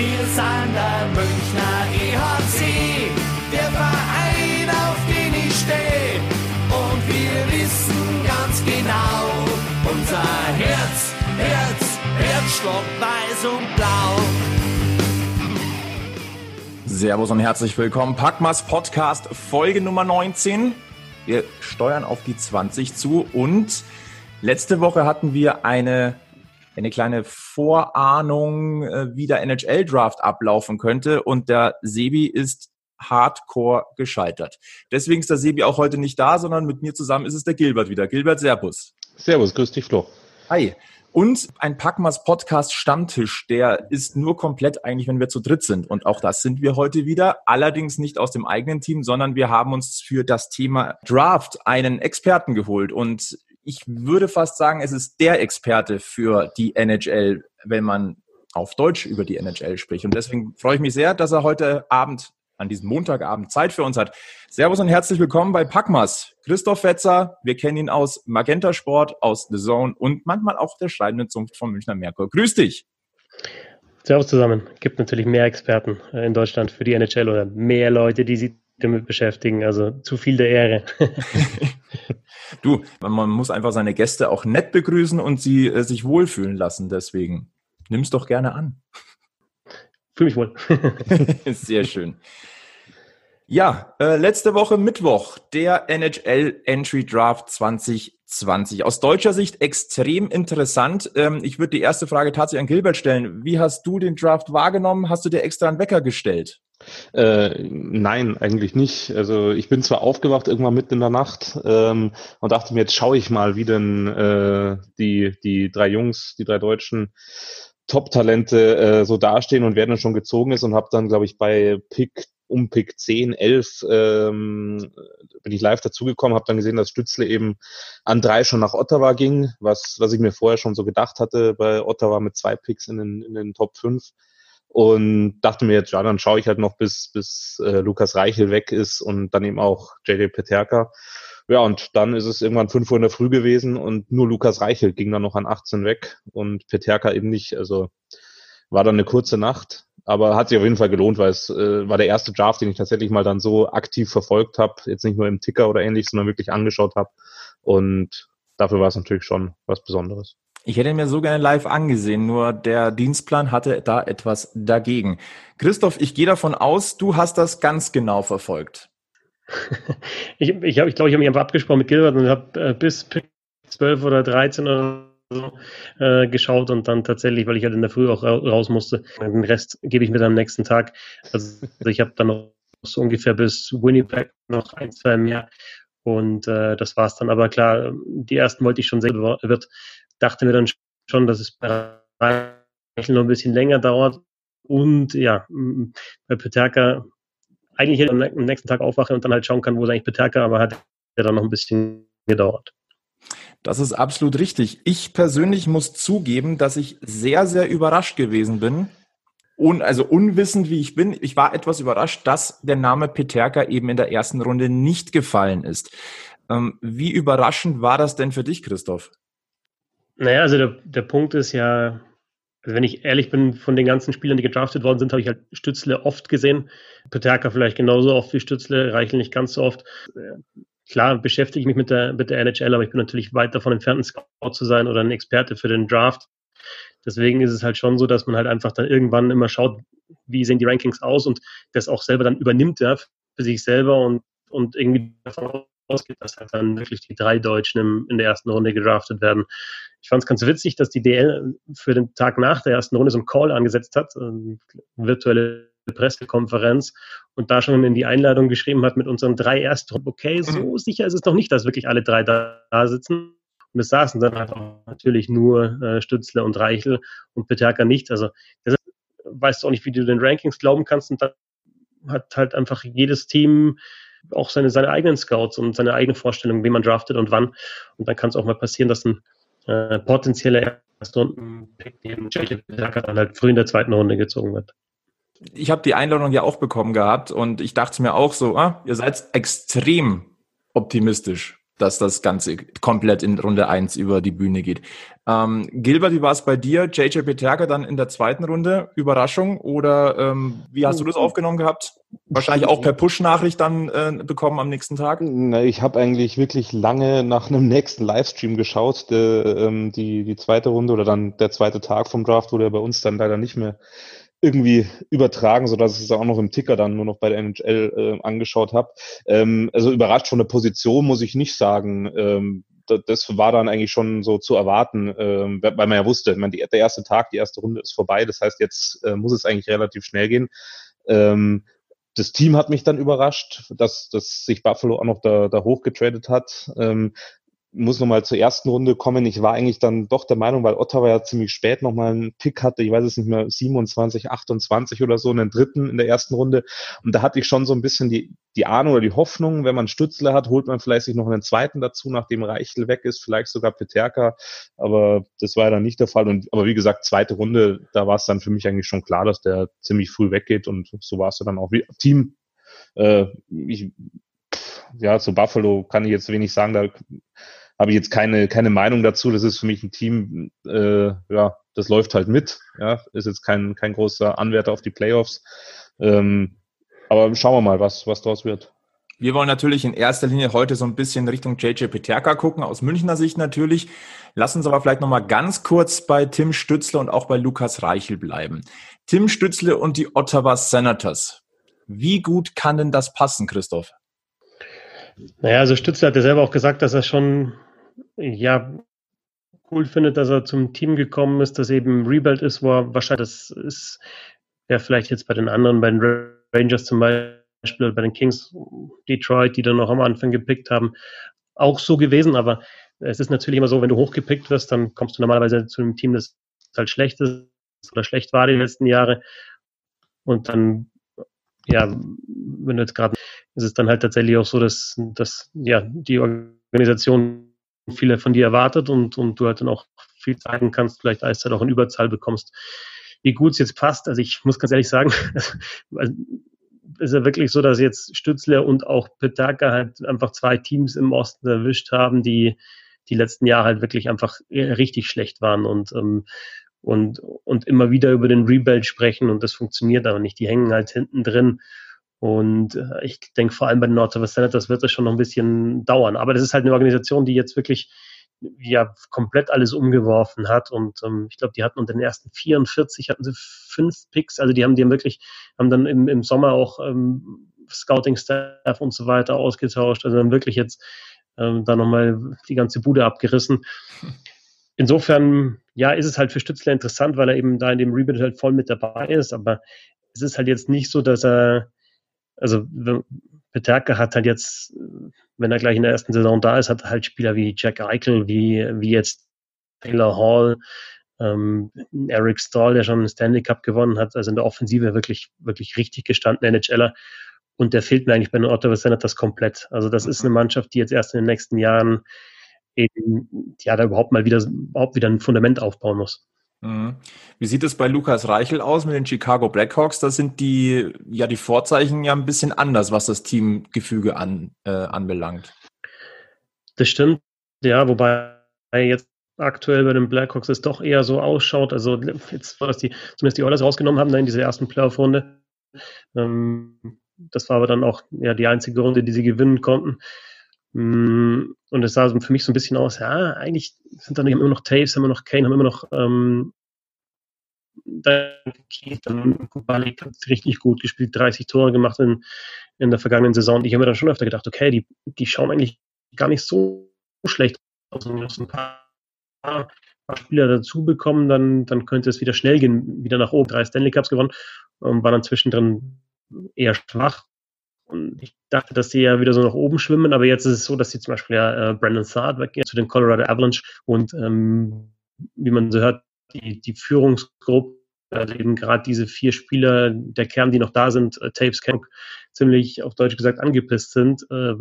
Wir sind der Münchner EHC, der Verein, auf den ich stehe. Und wir wissen ganz genau, unser Herz, Herz, Herzschlag weiß und blau. Servus und herzlich willkommen. Packmas Podcast Folge Nummer 19. Wir steuern auf die 20 zu und letzte Woche hatten wir eine, eine kleine Vorahnung, äh, wie der NHL-Draft ablaufen könnte und der Sebi ist hardcore gescheitert. Deswegen ist der Sebi auch heute nicht da, sondern mit mir zusammen ist es der Gilbert wieder. Gilbert, Servus. Servus, grüß dich, Flo. Hi. Und ein Packmas Podcast Stammtisch, der ist nur komplett eigentlich, wenn wir zu dritt sind. Und auch das sind wir heute wieder. Allerdings nicht aus dem eigenen Team, sondern wir haben uns für das Thema Draft einen Experten geholt. Und ich würde fast sagen, es ist der Experte für die NHL, wenn man auf Deutsch über die NHL spricht. Und deswegen freue ich mich sehr, dass er heute Abend an diesem Montagabend Zeit für uns hat. Servus und herzlich willkommen bei Packmas. Christoph Fetzer, wir kennen ihn aus Magenta Sport, aus The Zone und manchmal auch der schreibenden Zunft von Münchner Merkur. Grüß dich. Servus zusammen. Gibt natürlich mehr Experten äh, in Deutschland für die NHL oder mehr Leute, die sich damit beschäftigen. Also zu viel der Ehre. du, man muss einfach seine Gäste auch nett begrüßen und sie äh, sich wohlfühlen lassen. Deswegen nimm's doch gerne an. Fühle mich wohl. Sehr schön. Ja, äh, letzte Woche Mittwoch, der NHL Entry Draft 2020. Aus deutscher Sicht extrem interessant. Ähm, ich würde die erste Frage tatsächlich an Gilbert stellen. Wie hast du den Draft wahrgenommen? Hast du dir extra einen Wecker gestellt? Äh, nein, eigentlich nicht. Also ich bin zwar aufgewacht irgendwann mitten in der Nacht ähm, und dachte mir, jetzt schaue ich mal, wie denn äh, die, die drei Jungs, die drei Deutschen Top-Talente äh, so dastehen und wer dann schon gezogen ist und habe dann, glaube ich, bei Pick um Pick 10, 11 ähm, bin ich live dazugekommen, habe dann gesehen, dass Stützle eben an drei schon nach Ottawa ging, was, was ich mir vorher schon so gedacht hatte bei Ottawa mit zwei Picks in den, in den Top 5 und dachte mir jetzt, ja, dann schaue ich halt noch bis, bis äh, Lukas Reichel weg ist und dann eben auch JJ Peterka. Ja, und dann ist es irgendwann 5 Uhr in der Früh gewesen und nur Lukas Reichel ging dann noch an 18 weg und Peterka eben nicht. Also war dann eine kurze Nacht, aber hat sich auf jeden Fall gelohnt, weil es äh, war der erste Draft, den ich tatsächlich mal dann so aktiv verfolgt habe, jetzt nicht nur im Ticker oder ähnlich, sondern wirklich angeschaut habe. Und dafür war es natürlich schon was Besonderes. Ich hätte mir so gerne live angesehen, nur der Dienstplan hatte da etwas dagegen. Christoph, ich gehe davon aus, du hast das ganz genau verfolgt. ich glaube, ich, ich, glaub, ich habe mich einfach abgesprochen mit Gilbert und habe äh, bis 12 oder 13 oder so äh, geschaut und dann tatsächlich, weil ich halt in der Früh auch raus musste, den Rest gebe ich mir dann am nächsten Tag. Also ich habe dann noch so ungefähr bis Winnipeg noch ein, zwei mehr und äh, das war's dann. Aber klar, die ersten wollte ich schon sehen, wird. Dachte mir dann schon, dass es bei noch ein bisschen länger dauert. Und ja, bei Peterka eigentlich am nächsten Tag aufwache und dann halt schauen kann, wo ist eigentlich Peterka, aber hat ja dann noch ein bisschen gedauert. Das ist absolut richtig. Ich persönlich muss zugeben, dass ich sehr, sehr überrascht gewesen bin. Und also unwissend wie ich bin, ich war etwas überrascht, dass der Name Peterka eben in der ersten Runde nicht gefallen ist. Ähm, wie überraschend war das denn für dich, Christoph? Naja, also der, der Punkt ist ja, also wenn ich ehrlich bin, von den ganzen Spielern, die gedraftet worden sind, habe ich halt Stützle oft gesehen. Peterka vielleicht genauso oft wie Stützle, Reichel nicht ganz so oft. Klar beschäftige ich mich mit der, mit der NHL, aber ich bin natürlich weit davon entfernt, ein Scout zu sein oder ein Experte für den Draft. Deswegen ist es halt schon so, dass man halt einfach dann irgendwann immer schaut, wie sehen die Rankings aus und das auch selber dann übernimmt, ja, für sich selber und, und irgendwie davon ausgeht, dass halt dann wirklich die drei Deutschen im, in der ersten Runde gedraftet werden. Ich fand es ganz witzig, dass die DL für den Tag nach der ersten Runde so einen Call angesetzt hat, eine virtuelle Pressekonferenz und da schon in die Einladung geschrieben hat mit unseren drei Erstrunden. Okay, so mhm. sicher ist es noch nicht, dass wirklich alle drei da, da sitzen. Und es saßen dann halt auch natürlich nur äh, Stützler und Reichel und Peterka nicht. Also das weißt du auch nicht, wie du den Rankings glauben kannst. Und dann hat halt einfach jedes Team auch seine, seine eigenen Scouts und seine eigene Vorstellung, wie man draftet und wann. Und dann kann es auch mal passieren, dass ein äh, potenzieller Erstrunden-Pick neben JJ dann halt früh in der zweiten Runde gezogen wird. Ich habe die Einladung ja auch bekommen gehabt und ich dachte mir auch so, ah, ihr seid extrem optimistisch. Dass das Ganze komplett in Runde eins über die Bühne geht. Ähm, Gilbert, wie war es bei dir? JJ Peterka dann in der zweiten Runde? Überraschung? Oder ähm, wie hast du das aufgenommen gehabt? Wahrscheinlich auch per Push-Nachricht dann äh, bekommen am nächsten Tag? Ich habe eigentlich wirklich lange nach einem nächsten Livestream geschaut. Der, ähm, die, die zweite Runde oder dann der zweite Tag vom Draft wurde ja bei uns dann leider nicht mehr irgendwie übertragen, so dass ich es auch noch im Ticker dann nur noch bei der NHL äh, angeschaut habe. Ähm, also überrascht von der Position muss ich nicht sagen. Ähm, das war dann eigentlich schon so zu erwarten, ähm, weil man ja wusste, man, die, der erste Tag, die erste Runde ist vorbei. Das heißt, jetzt äh, muss es eigentlich relativ schnell gehen. Ähm, das Team hat mich dann überrascht, dass, dass sich Buffalo auch noch da, da hochgetradet hat. Ähm, muss nochmal zur ersten Runde kommen. Ich war eigentlich dann doch der Meinung, weil Ottawa ja ziemlich spät nochmal einen Pick hatte, ich weiß es nicht mehr, 27, 28 oder so, einen dritten in der ersten Runde. Und da hatte ich schon so ein bisschen die, die Ahnung oder die Hoffnung, wenn man Stützler hat, holt man vielleicht sich noch einen zweiten dazu, nachdem Reichel weg ist, vielleicht sogar Peterka. Aber das war ja dann nicht der Fall. Und, aber wie gesagt, zweite Runde, da war es dann für mich eigentlich schon klar, dass der ziemlich früh weggeht. Und so war es dann auch wie Team. Äh, ich, ja, zu Buffalo kann ich jetzt wenig sagen. Da habe ich jetzt keine, keine Meinung dazu. Das ist für mich ein Team, äh, ja, das läuft halt mit. Ja, ist jetzt kein, kein großer Anwärter auf die Playoffs. Ähm, aber schauen wir mal, was, was daraus wird. Wir wollen natürlich in erster Linie heute so ein bisschen Richtung JJ Peterka gucken, aus Münchner Sicht natürlich. Lass uns aber vielleicht nochmal ganz kurz bei Tim Stützle und auch bei Lukas Reichel bleiben. Tim Stützle und die Ottawa Senators. Wie gut kann denn das passen, Christoph? Naja, also Stützle hat ja selber auch gesagt, dass er schon ja, cool findet, dass er zum Team gekommen ist, dass eben Rebuild ist, wo er wahrscheinlich, das ist ja vielleicht jetzt bei den anderen, bei den Rangers zum Beispiel, bei den Kings, Detroit, die dann noch am Anfang gepickt haben, auch so gewesen, aber es ist natürlich immer so, wenn du hochgepickt wirst, dann kommst du normalerweise zu einem Team, das halt schlecht ist oder schlecht war die letzten Jahre. Und dann, ja, wenn du jetzt gerade, ist es dann halt tatsächlich auch so, dass, dass ja, die Organisation viele von dir erwartet und, und du halt dann auch viel zeigen kannst, vielleicht Eiszeit auch in Überzahl bekommst. Wie gut es jetzt passt, also ich muss ganz ehrlich sagen, ist ja wirklich so, dass jetzt Stützler und auch Petaka halt einfach zwei Teams im Osten erwischt haben, die die letzten Jahre halt wirklich einfach richtig schlecht waren und ähm, und und immer wieder über den Rebuild sprechen und das funktioniert aber nicht. Die hängen halt hinten drin und äh, ich denke, vor allem bei den Ottawa Senators wird das schon noch ein bisschen dauern. Aber das ist halt eine Organisation, die jetzt wirklich ja komplett alles umgeworfen hat. Und ähm, ich glaube, die hatten unter den ersten 44 hatten sie fünf Picks. Also die haben die haben wirklich, haben dann im, im Sommer auch ähm, Scouting-Staff und so weiter ausgetauscht. Also dann wirklich jetzt ähm, da nochmal die ganze Bude abgerissen. Insofern, ja, ist es halt für Stützler interessant, weil er eben da in dem Rebuild halt voll mit dabei ist. Aber es ist halt jetzt nicht so, dass er also Peterka hat halt jetzt, wenn er gleich in der ersten Saison da ist, hat halt Spieler wie Jack Eichel, wie, wie jetzt Taylor Hall, ähm, Eric Stahl, der schon einen Stanley Cup gewonnen hat, also in der Offensive wirklich, wirklich richtig gestanden NHLer. Und der fehlt mir eigentlich bei den Ottawa Senators komplett. Also das ist eine Mannschaft, die jetzt erst in den nächsten Jahren eben, ja, da überhaupt mal wieder, überhaupt wieder ein Fundament aufbauen muss. Mhm. Wie sieht es bei Lukas Reichel aus mit den Chicago Blackhawks? Da sind die, ja, die Vorzeichen ja ein bisschen anders, was das Teamgefüge an, äh, anbelangt. Das stimmt, ja, wobei jetzt aktuell bei den Blackhawks es doch eher so ausschaut, also jetzt, dass die zumindest die Oilers rausgenommen haben, in dieser ersten Playoff-Runde. Ähm, das war aber dann auch ja, die einzige Runde, die sie gewinnen konnten. Mm, und es sah für mich so ein bisschen aus, ja, eigentlich sind da immer noch Taves, haben immer noch Kane, haben immer noch ähm, dann Kubalik hat richtig gut gespielt, 30 Tore gemacht in, in der vergangenen Saison. Ich habe mir dann schon öfter gedacht, okay, die, die schauen eigentlich gar nicht so schlecht aus. Und noch so ein paar, paar Spieler dazu bekommen, dann, dann könnte es wieder schnell gehen, wieder nach oben. Drei Stanley Cups gewonnen, ähm, war dann zwischendrin eher schwach. Und ich dachte, dass die ja wieder so nach oben schwimmen, aber jetzt ist es so, dass sie zum Beispiel ja äh, Brandon Saad weggehen zu den Colorado Avalanche und ähm, wie man so hört, die, die Führungsgruppe, also eben gerade diese vier Spieler, der Kern, die noch da sind, äh, Tapes Camp, ziemlich auf Deutsch gesagt angepisst sind, äh,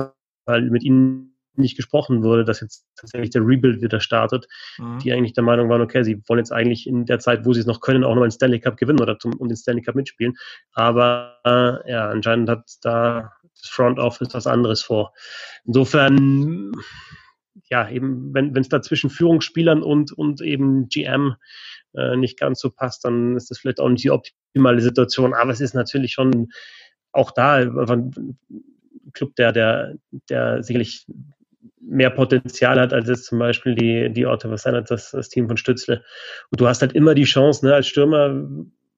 weil mit ihnen nicht gesprochen wurde, dass jetzt tatsächlich der Rebuild wieder startet, mhm. die eigentlich der Meinung waren, okay, sie wollen jetzt eigentlich in der Zeit, wo sie es noch können, auch noch einen Stanley Cup gewinnen oder zum, um den Stanley Cup mitspielen. Aber äh, ja, anscheinend hat da das Front Office was anderes vor. Insofern, ja, eben, wenn es da zwischen Führungsspielern und, und eben GM äh, nicht ganz so passt, dann ist das vielleicht auch nicht die optimale Situation. Aber es ist natürlich schon auch da ein Club, der, der, der sicherlich mehr Potenzial hat, als jetzt zum Beispiel die, die Ottawa Senators, das, das Team von Stützle. Und du hast halt immer die Chance, ne, als Stürmer,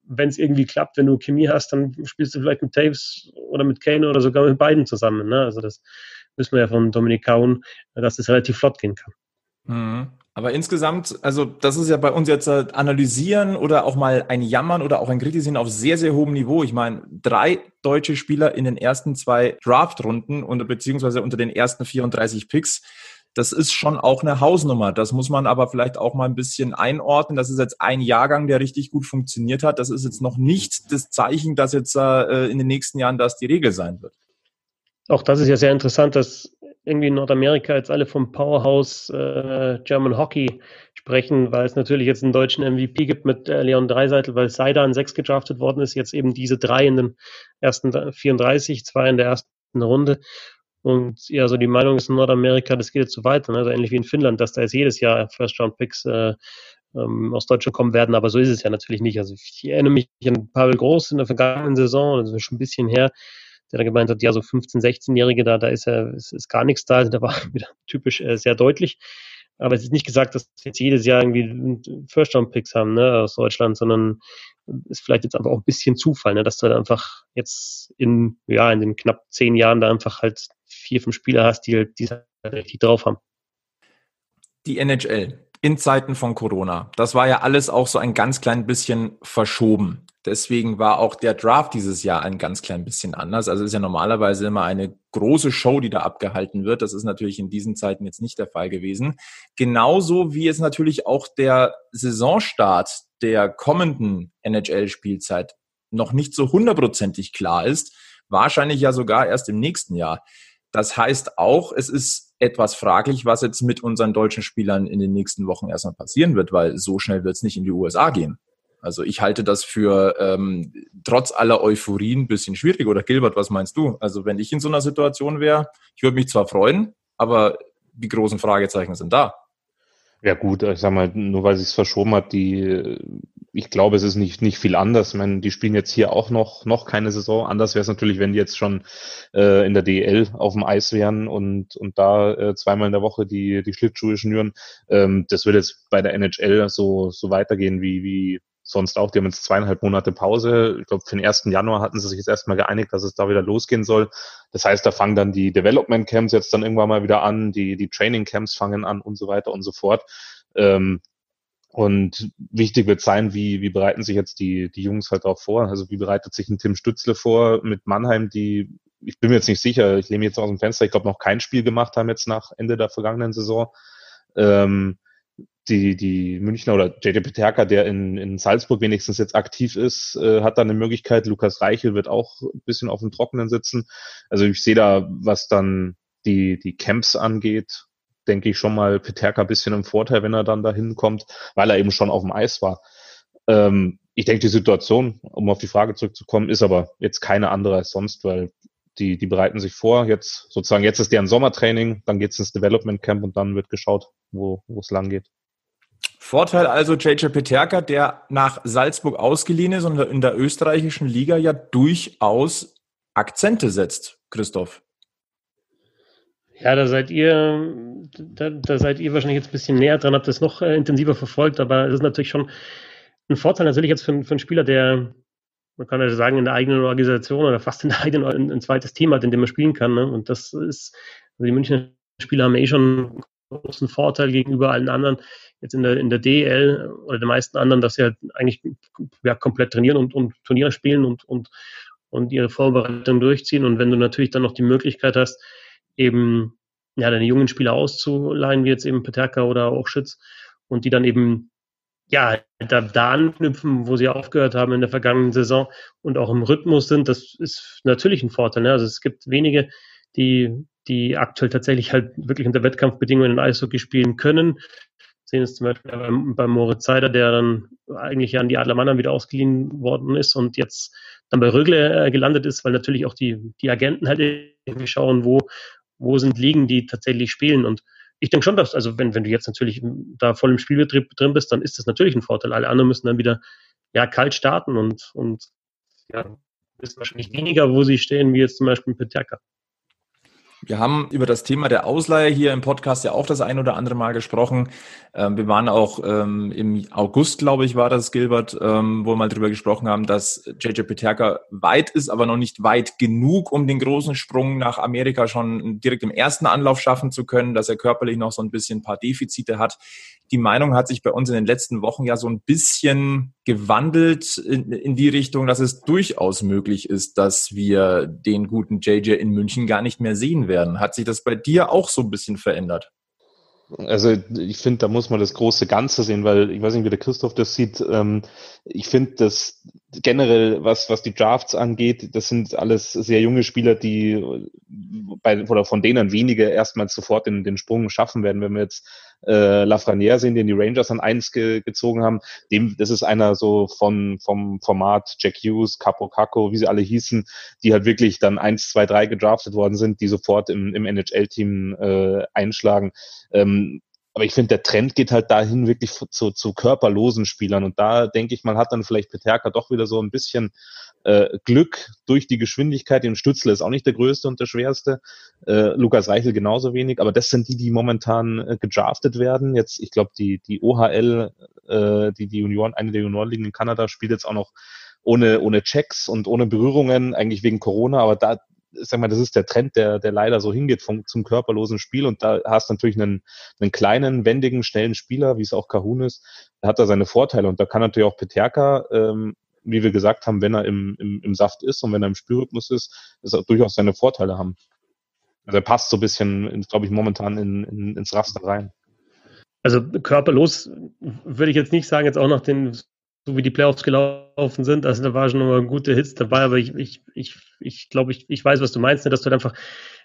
wenn es irgendwie klappt, wenn du Chemie hast, dann spielst du vielleicht mit Taves oder mit Kane oder sogar mit beiden zusammen. Ne? Also das wissen wir ja von Dominik Kaun, dass das relativ flott gehen kann. Mhm. Aber insgesamt, also das ist ja bei uns jetzt analysieren oder auch mal ein Jammern oder auch ein Kritisieren auf sehr, sehr hohem Niveau. Ich meine, drei deutsche Spieler in den ersten zwei Draft-Runden und beziehungsweise unter den ersten 34 Picks. Das ist schon auch eine Hausnummer. Das muss man aber vielleicht auch mal ein bisschen einordnen. Das ist jetzt ein Jahrgang, der richtig gut funktioniert hat. Das ist jetzt noch nicht das Zeichen, dass jetzt äh, in den nächsten Jahren das die Regel sein wird. Auch das ist ja sehr interessant, dass irgendwie in Nordamerika jetzt alle vom Powerhouse äh, German Hockey sprechen, weil es natürlich jetzt einen deutschen MVP gibt mit äh, Leon Dreiseitel, weil Seida an sechs gedraftet worden ist, jetzt eben diese drei in den ersten 34, zwei in der ersten Runde. Und ja, so die Meinung ist in Nordamerika, das geht jetzt so weiter, ne? also ähnlich wie in Finnland, dass da jetzt jedes Jahr First-Round-Picks äh, ähm, aus Deutschland kommen werden, aber so ist es ja natürlich nicht. Also ich erinnere mich an Pavel Groß in der vergangenen Saison, ist schon ein bisschen her, der da gemeint hat, ja, so 15-, 16-Jährige, da, da ist ja, ist, ist gar nichts da. Also, da war wieder typisch äh, sehr deutlich. Aber es ist nicht gesagt, dass jetzt jedes Jahr irgendwie First-Round-Picks haben, ne, aus Deutschland, sondern ist vielleicht jetzt einfach auch ein bisschen Zufall, ne, dass du da einfach jetzt in, ja, in den knapp zehn Jahren da einfach halt vier, fünf Spieler hast, die, die halt richtig drauf haben. Die NHL in Zeiten von Corona, das war ja alles auch so ein ganz klein bisschen verschoben. Deswegen war auch der Draft dieses Jahr ein ganz klein bisschen anders. Also ist ja normalerweise immer eine große Show, die da abgehalten wird. Das ist natürlich in diesen Zeiten jetzt nicht der Fall gewesen. Genauso wie es natürlich auch der Saisonstart der kommenden NHL-Spielzeit noch nicht so hundertprozentig klar ist. Wahrscheinlich ja sogar erst im nächsten Jahr. Das heißt auch, es ist etwas fraglich, was jetzt mit unseren deutschen Spielern in den nächsten Wochen erstmal passieren wird, weil so schnell wird es nicht in die USA gehen. Also ich halte das für ähm, trotz aller Euphorie ein bisschen schwierig. Oder Gilbert, was meinst du? Also wenn ich in so einer Situation wäre, ich würde mich zwar freuen, aber die großen Fragezeichen sind da. Ja gut, ich sag mal, nur weil sich's verschoben hat, die, ich glaube, es ist nicht, nicht viel anders. Ich meine, die spielen jetzt hier auch noch, noch keine Saison. Anders wäre es natürlich, wenn die jetzt schon äh, in der DL auf dem Eis wären und, und da äh, zweimal in der Woche die, die Schlittschuhe schnüren. Ähm, das wird jetzt bei der NHL so, so weitergehen wie, wie sonst auch. Die haben jetzt zweieinhalb Monate Pause. Ich glaube, für den 1. Januar hatten sie sich jetzt erstmal geeinigt, dass es da wieder losgehen soll. Das heißt, da fangen dann die Development Camps jetzt dann irgendwann mal wieder an, die, die Training Camps fangen an und so weiter und so fort. Ähm, und wichtig wird sein, wie, wie bereiten sich jetzt die, die Jungs halt darauf vor? Also wie bereitet sich ein Tim Stützle vor mit Mannheim, die, ich bin mir jetzt nicht sicher, ich lehne jetzt aus dem Fenster, ich glaube noch kein Spiel gemacht haben jetzt nach Ende der vergangenen Saison. Ähm, die, die Münchner oder JJ Peterka, der in, in Salzburg wenigstens jetzt aktiv ist, äh, hat dann eine Möglichkeit. Lukas Reichel wird auch ein bisschen auf dem Trockenen sitzen. Also ich sehe da, was dann die, die Camps angeht, denke ich schon mal Peterka ein bisschen im Vorteil, wenn er dann da hinkommt, weil er eben schon auf dem Eis war. Ähm, ich denke, die Situation, um auf die Frage zurückzukommen, ist aber jetzt keine andere als sonst, weil die, die bereiten sich vor. Jetzt sozusagen, jetzt ist deren Sommertraining, dann geht's ins Development Camp und dann wird geschaut, wo wo es lang geht. Vorteil also JJ Peterka, der nach Salzburg ausgeliehen ist und in der österreichischen Liga ja durchaus Akzente setzt, Christoph. Ja, da seid ihr, da, da seid ihr wahrscheinlich jetzt ein bisschen näher dran, habt das noch äh, intensiver verfolgt, aber es ist natürlich schon ein Vorteil natürlich jetzt für, für einen Spieler, der, man kann ja sagen, in der eigenen Organisation oder fast in der eigenen ein, ein zweites Team hat, in dem er spielen kann. Ne? Und das ist, also die Münchner Spieler haben eh schon großen Vorteil gegenüber allen anderen jetzt in der, in der DL oder den meisten anderen, dass sie halt eigentlich ja, komplett trainieren und, und Turniere spielen und, und, und ihre Vorbereitung durchziehen. Und wenn du natürlich dann noch die Möglichkeit hast, eben ja, deine jungen Spieler auszuleihen, wie jetzt eben Peterka oder auch Schütz, und die dann eben ja, da, da anknüpfen, wo sie aufgehört haben in der vergangenen Saison und auch im Rhythmus sind, das ist natürlich ein Vorteil. Ne? Also es gibt wenige, die, die aktuell tatsächlich halt wirklich unter Wettkampfbedingungen in Eishockey spielen können, sehen es zum Beispiel beim, beim Moritz Seider, der dann eigentlich an die Adler Mannheim wieder ausgeliehen worden ist und jetzt dann bei Rögle äh, gelandet ist, weil natürlich auch die, die Agenten halt irgendwie schauen, wo, wo sind Ligen, die tatsächlich spielen. Und ich denke schon, dass, also wenn, wenn du jetzt natürlich da voll im Spielbetrieb drin bist, dann ist das natürlich ein Vorteil. Alle anderen müssen dann wieder ja kalt starten und, und ja, wissen wahrscheinlich weniger, wo sie stehen, wie jetzt zum Beispiel Peterka. Wir haben über das Thema der Ausleihe hier im Podcast ja auch das ein oder andere Mal gesprochen. Ähm, wir waren auch ähm, im August, glaube ich, war das, Gilbert, ähm, wo wir mal drüber gesprochen haben, dass JJ Peterka weit ist, aber noch nicht weit genug, um den großen Sprung nach Amerika schon direkt im ersten Anlauf schaffen zu können, dass er körperlich noch so ein bisschen ein paar Defizite hat. Die Meinung hat sich bei uns in den letzten Wochen ja so ein bisschen gewandelt in, in die Richtung, dass es durchaus möglich ist, dass wir den guten JJ in München gar nicht mehr sehen werden. Hat sich das bei dir auch so ein bisschen verändert? Also ich finde, da muss man das große Ganze sehen, weil ich weiß nicht, wie der Christoph das sieht. Ähm, ich finde, dass generell, was, was die Drafts angeht, das sind alles sehr junge Spieler, die bei, oder von denen wenige erstmal sofort den, den Sprung schaffen werden. Wenn wir jetzt äh, Lafreniere sehen, den die Rangers an eins ge, gezogen haben, dem, das ist einer so von, vom Format Jack Hughes, Capo Caco, wie sie alle hießen, die halt wirklich dann eins, zwei, drei gedraftet worden sind, die sofort im, im NHL-Team äh, einschlagen. Ähm, aber ich finde, der Trend geht halt dahin wirklich zu, zu körperlosen Spielern. Und da denke ich mal, hat dann vielleicht Peterka doch wieder so ein bisschen äh, Glück durch die Geschwindigkeit. Den Stützle ist auch nicht der größte und der schwerste. Äh, Lukas Reichel genauso wenig. Aber das sind die, die momentan äh, gedraftet werden. Jetzt, ich glaube, die, die OHL, äh, die, die Union, eine der Juniorenligen in Kanada spielt jetzt auch noch ohne, ohne Checks und ohne Berührungen, eigentlich wegen Corona. Aber da, sag mal, das ist der Trend, der, der leider so hingeht vom, zum körperlosen Spiel. Und da hast du natürlich einen, einen kleinen, wendigen, schnellen Spieler, wie es auch Kahun ist, der hat da seine Vorteile. Und da kann natürlich auch Peterka, ähm, wie wir gesagt haben, wenn er im, im, im Saft ist und wenn er im Spielrhythmus ist, dass er durchaus seine Vorteile haben. Also er passt so ein bisschen, glaube ich, momentan in, in, ins Raster rein. Also körperlos würde ich jetzt nicht sagen, jetzt auch nach den so wie die Playoffs gelaufen sind. Also da war schon nochmal gute Hits dabei, aber ich, ich, ich, ich glaube, ich, ich weiß, was du meinst, ne? dass du halt einfach,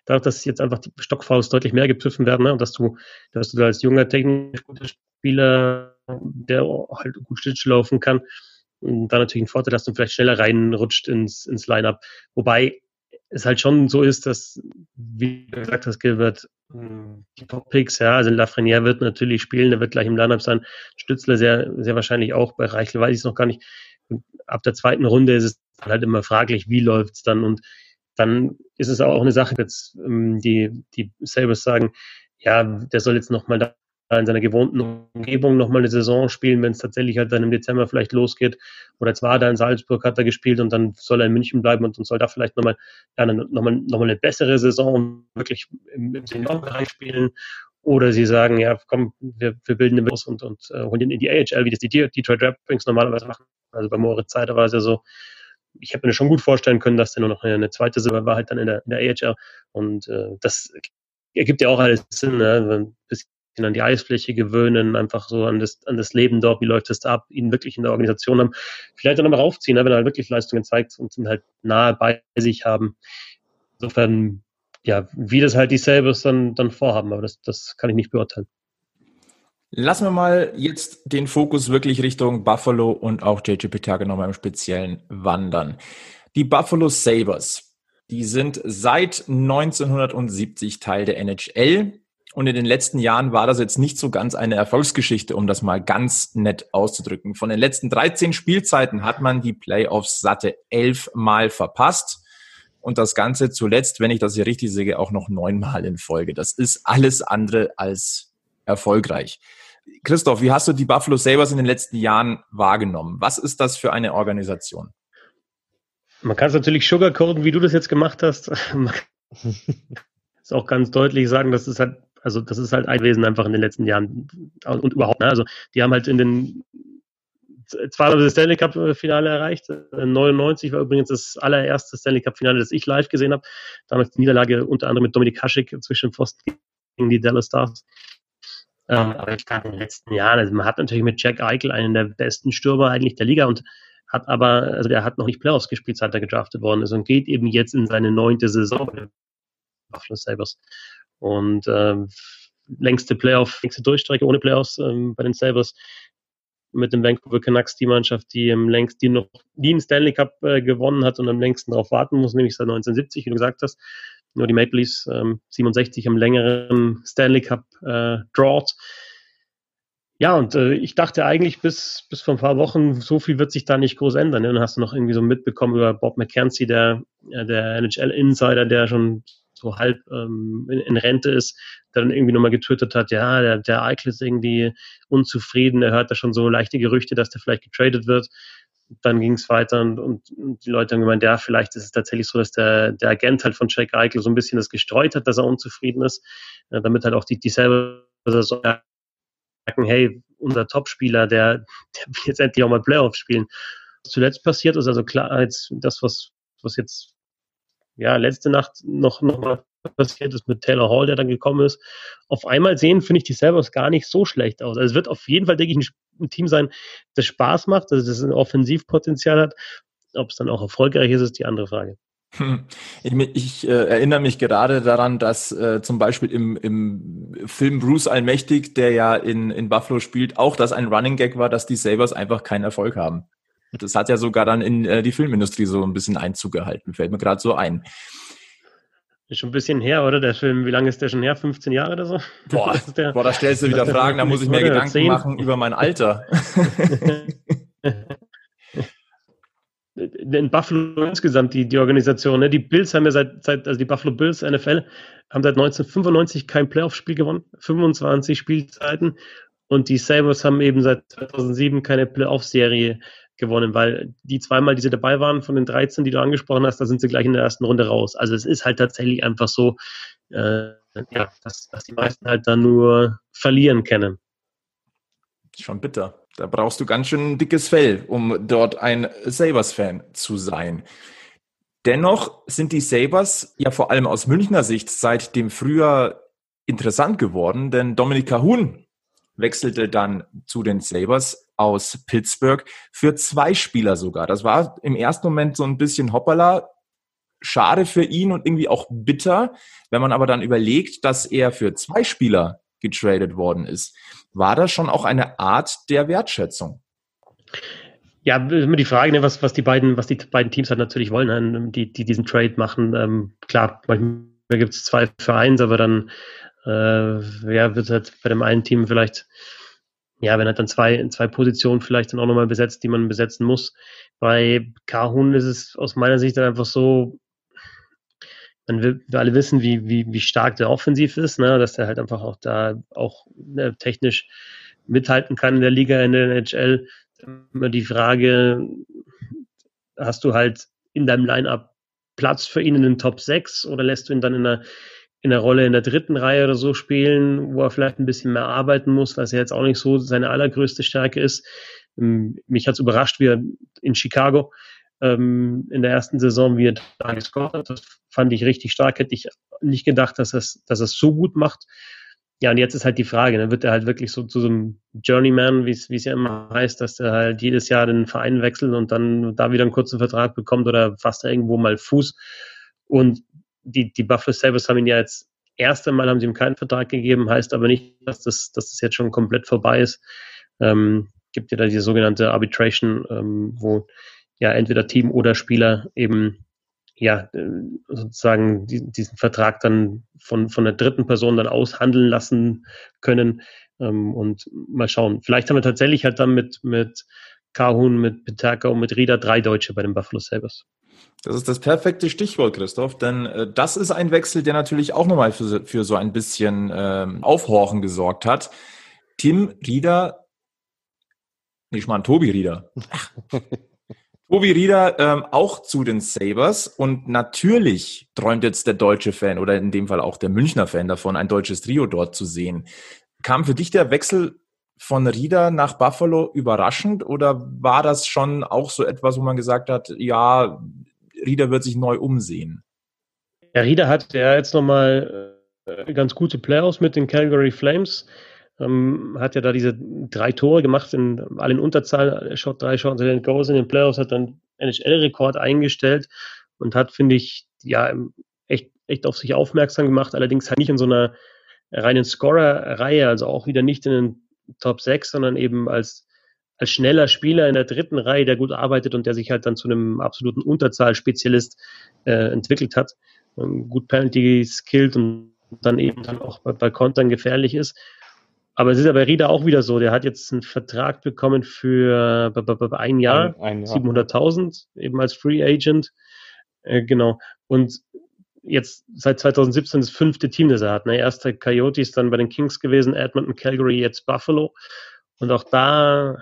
dadurch, dass jetzt einfach die Stockfouls deutlich mehr gepfiffen werden, ne? und dass du, dass du da als junger, technisch guter Spieler, der halt gut Stitch laufen kann, und dann natürlich ein Vorteil, dass du vielleicht schneller reinrutscht ins, ins Line-Up. Wobei es halt schon so ist, dass, wie du gesagt hast, Gilbert, Top-Picks, ja, also Lafreniere wird natürlich spielen, der wird gleich im Line-Up sein. Stützler sehr, sehr wahrscheinlich auch. Bei Reichel weiß ich es noch gar nicht. Ab der zweiten Runde ist es halt immer fraglich, wie läuft's dann und dann ist es auch eine Sache, jetzt ähm, die, die Sabres sagen, ja, der soll jetzt nochmal da in seiner gewohnten Umgebung nochmal eine Saison spielen, wenn es tatsächlich halt dann im Dezember vielleicht losgeht. Oder jetzt war er in Salzburg, hat er gespielt und dann soll er in München bleiben und, und soll da vielleicht nochmal ja, nochmal noch mal eine bessere Saison wirklich im, im Seniorenbereich spielen. Oder sie sagen, ja, komm, wir, wir bilden eine aus und, und uh, holen ihn in die AHL, wie das die Detroit Red normalerweise machen. Also bei Moritz Zeit war es ja so, ich hätte mir schon gut vorstellen können, dass der nur noch eine, zweite Saison war halt dann in der, in der AHL. Und äh, das ergibt ja auch alles Sinn, ne? bis ihn an die Eisfläche gewöhnen, einfach so an das, an das Leben dort, wie läuft es ab, ihn wirklich in der Organisation haben, vielleicht dann nochmal raufziehen, ne, wenn er halt wirklich Leistungen zeigt und ihn halt nahe bei sich haben. Insofern, ja, wie das halt die Sabres dann, dann vorhaben, aber das, das kann ich nicht beurteilen. Lassen wir mal jetzt den Fokus wirklich Richtung Buffalo und auch JJ Peterka nochmal im Speziellen wandern. Die Buffalo Sabres, die sind seit 1970 Teil der NHL. Und in den letzten Jahren war das jetzt nicht so ganz eine Erfolgsgeschichte, um das mal ganz nett auszudrücken. Von den letzten 13 Spielzeiten hat man die Playoffs satte elfmal verpasst. Und das Ganze zuletzt, wenn ich das hier richtig sehe, auch noch neunmal in Folge. Das ist alles andere als erfolgreich. Christoph, wie hast du die Buffalo Sabres in den letzten Jahren wahrgenommen? Was ist das für eine Organisation? Man kann es natürlich sugarcoaten, wie du das jetzt gemacht hast. Man kann es auch ganz deutlich sagen, dass es halt also das ist halt ein Wesen einfach in den letzten Jahren und überhaupt. Ne? Also die haben halt in den zweimal das Stanley Cup Finale erreicht. 99 war übrigens das allererste Stanley Cup Finale, das ich live gesehen habe. Damals die Niederlage unter anderem mit Dominik Haschik zwischen Pfosten gegen die Dallas Stars. Ähm, aber ich glaube in den letzten Jahren, also man hat natürlich mit Jack Eichel einen der besten Stürmer eigentlich der Liga und hat aber, also der hat noch nicht Playoffs gespielt, seit er gedraftet worden ist und geht eben jetzt in seine neunte Saison bei den Buffalo Sabres. Und ähm, längste Playoff, längste Durchstrecke ohne Playoffs ähm, bei den Sabres mit dem Vancouver Canucks die Mannschaft, die im längst, die noch nie einen Stanley Cup äh, gewonnen hat und am längsten darauf warten muss, nämlich seit 1970, wie du gesagt hast. Nur die Maple Leafs ähm, 67 am längeren Stanley Cup äh, Drought. Ja, und äh, ich dachte eigentlich bis, bis vor ein paar Wochen, so viel wird sich da nicht groß ändern. Ne? Dann hast du noch irgendwie so mitbekommen über Bob McKenzie, der, der NHL-Insider, der schon so halb ähm, in, in, Rente ist, der dann irgendwie nochmal getötet hat, ja, der, der Eichel ist irgendwie unzufrieden, er hört da schon so leichte Gerüchte, dass der vielleicht getradet wird. Dann ging es weiter und, und, die Leute haben gemeint, ja, vielleicht ist es tatsächlich so, dass der, der Agent halt von Jack Eichel so ein bisschen das gestreut hat, dass er unzufrieden ist, ja, damit halt auch die, dieselbe Saison merken, hey, unser Topspieler, der, der will jetzt endlich auch mal Playoffs spielen. Was zuletzt passiert ist also klar, jetzt das, was, was jetzt ja, letzte Nacht noch, noch mal passiert ist mit Taylor Hall, der dann gekommen ist. Auf einmal sehen, finde ich die Sabres gar nicht so schlecht aus. Also es wird auf jeden Fall, denke ich, ein Team sein, das Spaß macht, dass es ein Offensivpotenzial hat. Ob es dann auch erfolgreich ist, ist die andere Frage. Ich, ich äh, erinnere mich gerade daran, dass äh, zum Beispiel im, im Film Bruce Allmächtig, der ja in, in Buffalo spielt, auch das ein Running Gag war, dass die Sabres einfach keinen Erfolg haben. Das hat ja sogar dann in äh, die Filmindustrie so ein bisschen Einzug gehalten, fällt mir gerade so ein. Ist schon ein bisschen her, oder? Der Film, wie lange ist der schon her? 15 Jahre oder so? Boah, boah da stellst du wieder Fragen, da muss ich mir Gedanken 10? machen über mein Alter. in Buffalo insgesamt die, die Organisation, ne? die Bills haben ja seit, seit, also die Buffalo Bills, NFL, haben seit 1995 kein Playoff-Spiel gewonnen, 25 Spielzeiten und die Sabres haben eben seit 2007 keine Playoff-Serie gewonnen, weil die zweimal, die sie dabei waren von den 13, die du angesprochen hast, da sind sie gleich in der ersten Runde raus. Also es ist halt tatsächlich einfach so, äh, ja, dass, dass die meisten halt dann nur verlieren kennen. Schon bitter. Da brauchst du ganz schön dickes Fell, um dort ein Sabres-Fan zu sein. Dennoch sind die Sabres ja vor allem aus Münchner Sicht seit dem Frühjahr interessant geworden, denn Dominik Cahun wechselte dann zu den Sabres aus Pittsburgh für zwei Spieler sogar. Das war im ersten Moment so ein bisschen hoppala, schade für ihn und irgendwie auch bitter. Wenn man aber dann überlegt, dass er für zwei Spieler getradet worden ist, war das schon auch eine Art der Wertschätzung. Ja, immer die Frage, ne, was, was die beiden, was die beiden Teams halt natürlich wollen, ne, die, die diesen Trade machen. Ähm, klar, manchmal gibt es zwei für eins, aber dann äh, ja, wird halt bei dem einen Team vielleicht, ja, wenn halt dann zwei, zwei Positionen vielleicht dann auch nochmal besetzt, die man besetzen muss. Bei Kahun ist es aus meiner Sicht dann einfach so, man will, wir alle wissen, wie, wie, wie stark der offensiv ist, ne, dass der halt einfach auch da auch ne, technisch mithalten kann in der Liga, in der NHL. Immer die Frage, hast du halt in deinem Line-Up Platz für ihn in den Top 6 oder lässt du ihn dann in der in der Rolle in der dritten Reihe oder so spielen, wo er vielleicht ein bisschen mehr arbeiten muss, was ja jetzt auch nicht so seine allergrößte Stärke ist. Ähm, mich hat es überrascht, wie er in Chicago ähm, in der ersten Saison, wie er da gescored hat. Das fand ich richtig stark. Hätte ich nicht gedacht, dass er es dass es so gut macht. Ja, und jetzt ist halt die Frage, dann ne, wird er halt wirklich so zu so einem Journeyman, wie es ja immer heißt, dass er halt jedes Jahr den Verein wechselt und dann da wieder einen kurzen Vertrag bekommt oder fast irgendwo mal Fuß. Und die, die Buffalo Sabres haben ihn ja jetzt erst einmal haben sie ihm keinen Vertrag gegeben, heißt aber nicht, dass das, dass das jetzt schon komplett vorbei ist. Ähm, gibt ja da diese sogenannte Arbitration, ähm, wo ja entweder Team oder Spieler eben ja äh, sozusagen die, diesen Vertrag dann von, von der dritten Person dann aushandeln lassen können. Ähm, und mal schauen. Vielleicht haben wir tatsächlich halt dann mit, mit Kahun, mit Peterka und mit Rieder drei Deutsche bei den Buffalo Sabres. Das ist das perfekte Stichwort, Christoph, denn äh, das ist ein Wechsel, der natürlich auch nochmal für, für so ein bisschen ähm, Aufhorchen gesorgt hat. Tim Rieder, nee, ich meine Tobi Rieder. Tobi Rieder ähm, auch zu den Sabres und natürlich träumt jetzt der deutsche Fan oder in dem Fall auch der Münchner Fan davon, ein deutsches Trio dort zu sehen. Kam für dich der Wechsel von Rieder nach Buffalo überraschend oder war das schon auch so etwas, wo man gesagt hat, ja, Rieder wird sich neu umsehen? Ja, Rieder hat ja jetzt nochmal äh, ganz gute Playoffs mit den Calgary Flames. Ähm, hat ja da diese drei Tore gemacht, in allen Unterzahl, Shot, drei Shots in den Goals in den Playoffs, hat dann NHL-Rekord eingestellt und hat, finde ich, ja, echt, echt auf sich aufmerksam gemacht, allerdings halt nicht in so einer reinen Scorer-Reihe, also auch wieder nicht in den Top 6, sondern eben als als schneller Spieler in der dritten Reihe, der gut arbeitet und der sich halt dann zu einem absoluten Unterzahlspezialist äh, entwickelt hat, ähm, gut Penalty skillt und dann eben dann auch bei, bei Kontern gefährlich ist. Aber es ist ja bei Rieder auch wieder so, der hat jetzt einen Vertrag bekommen für ein Jahr, ein, ein Jahr. 700.000, eben als Free Agent. Äh, genau. Und jetzt seit 2017 das fünfte Team, das er hat. Ne? Erster Coyotes, dann bei den Kings gewesen, Edmonton, Calgary, jetzt Buffalo. Und auch da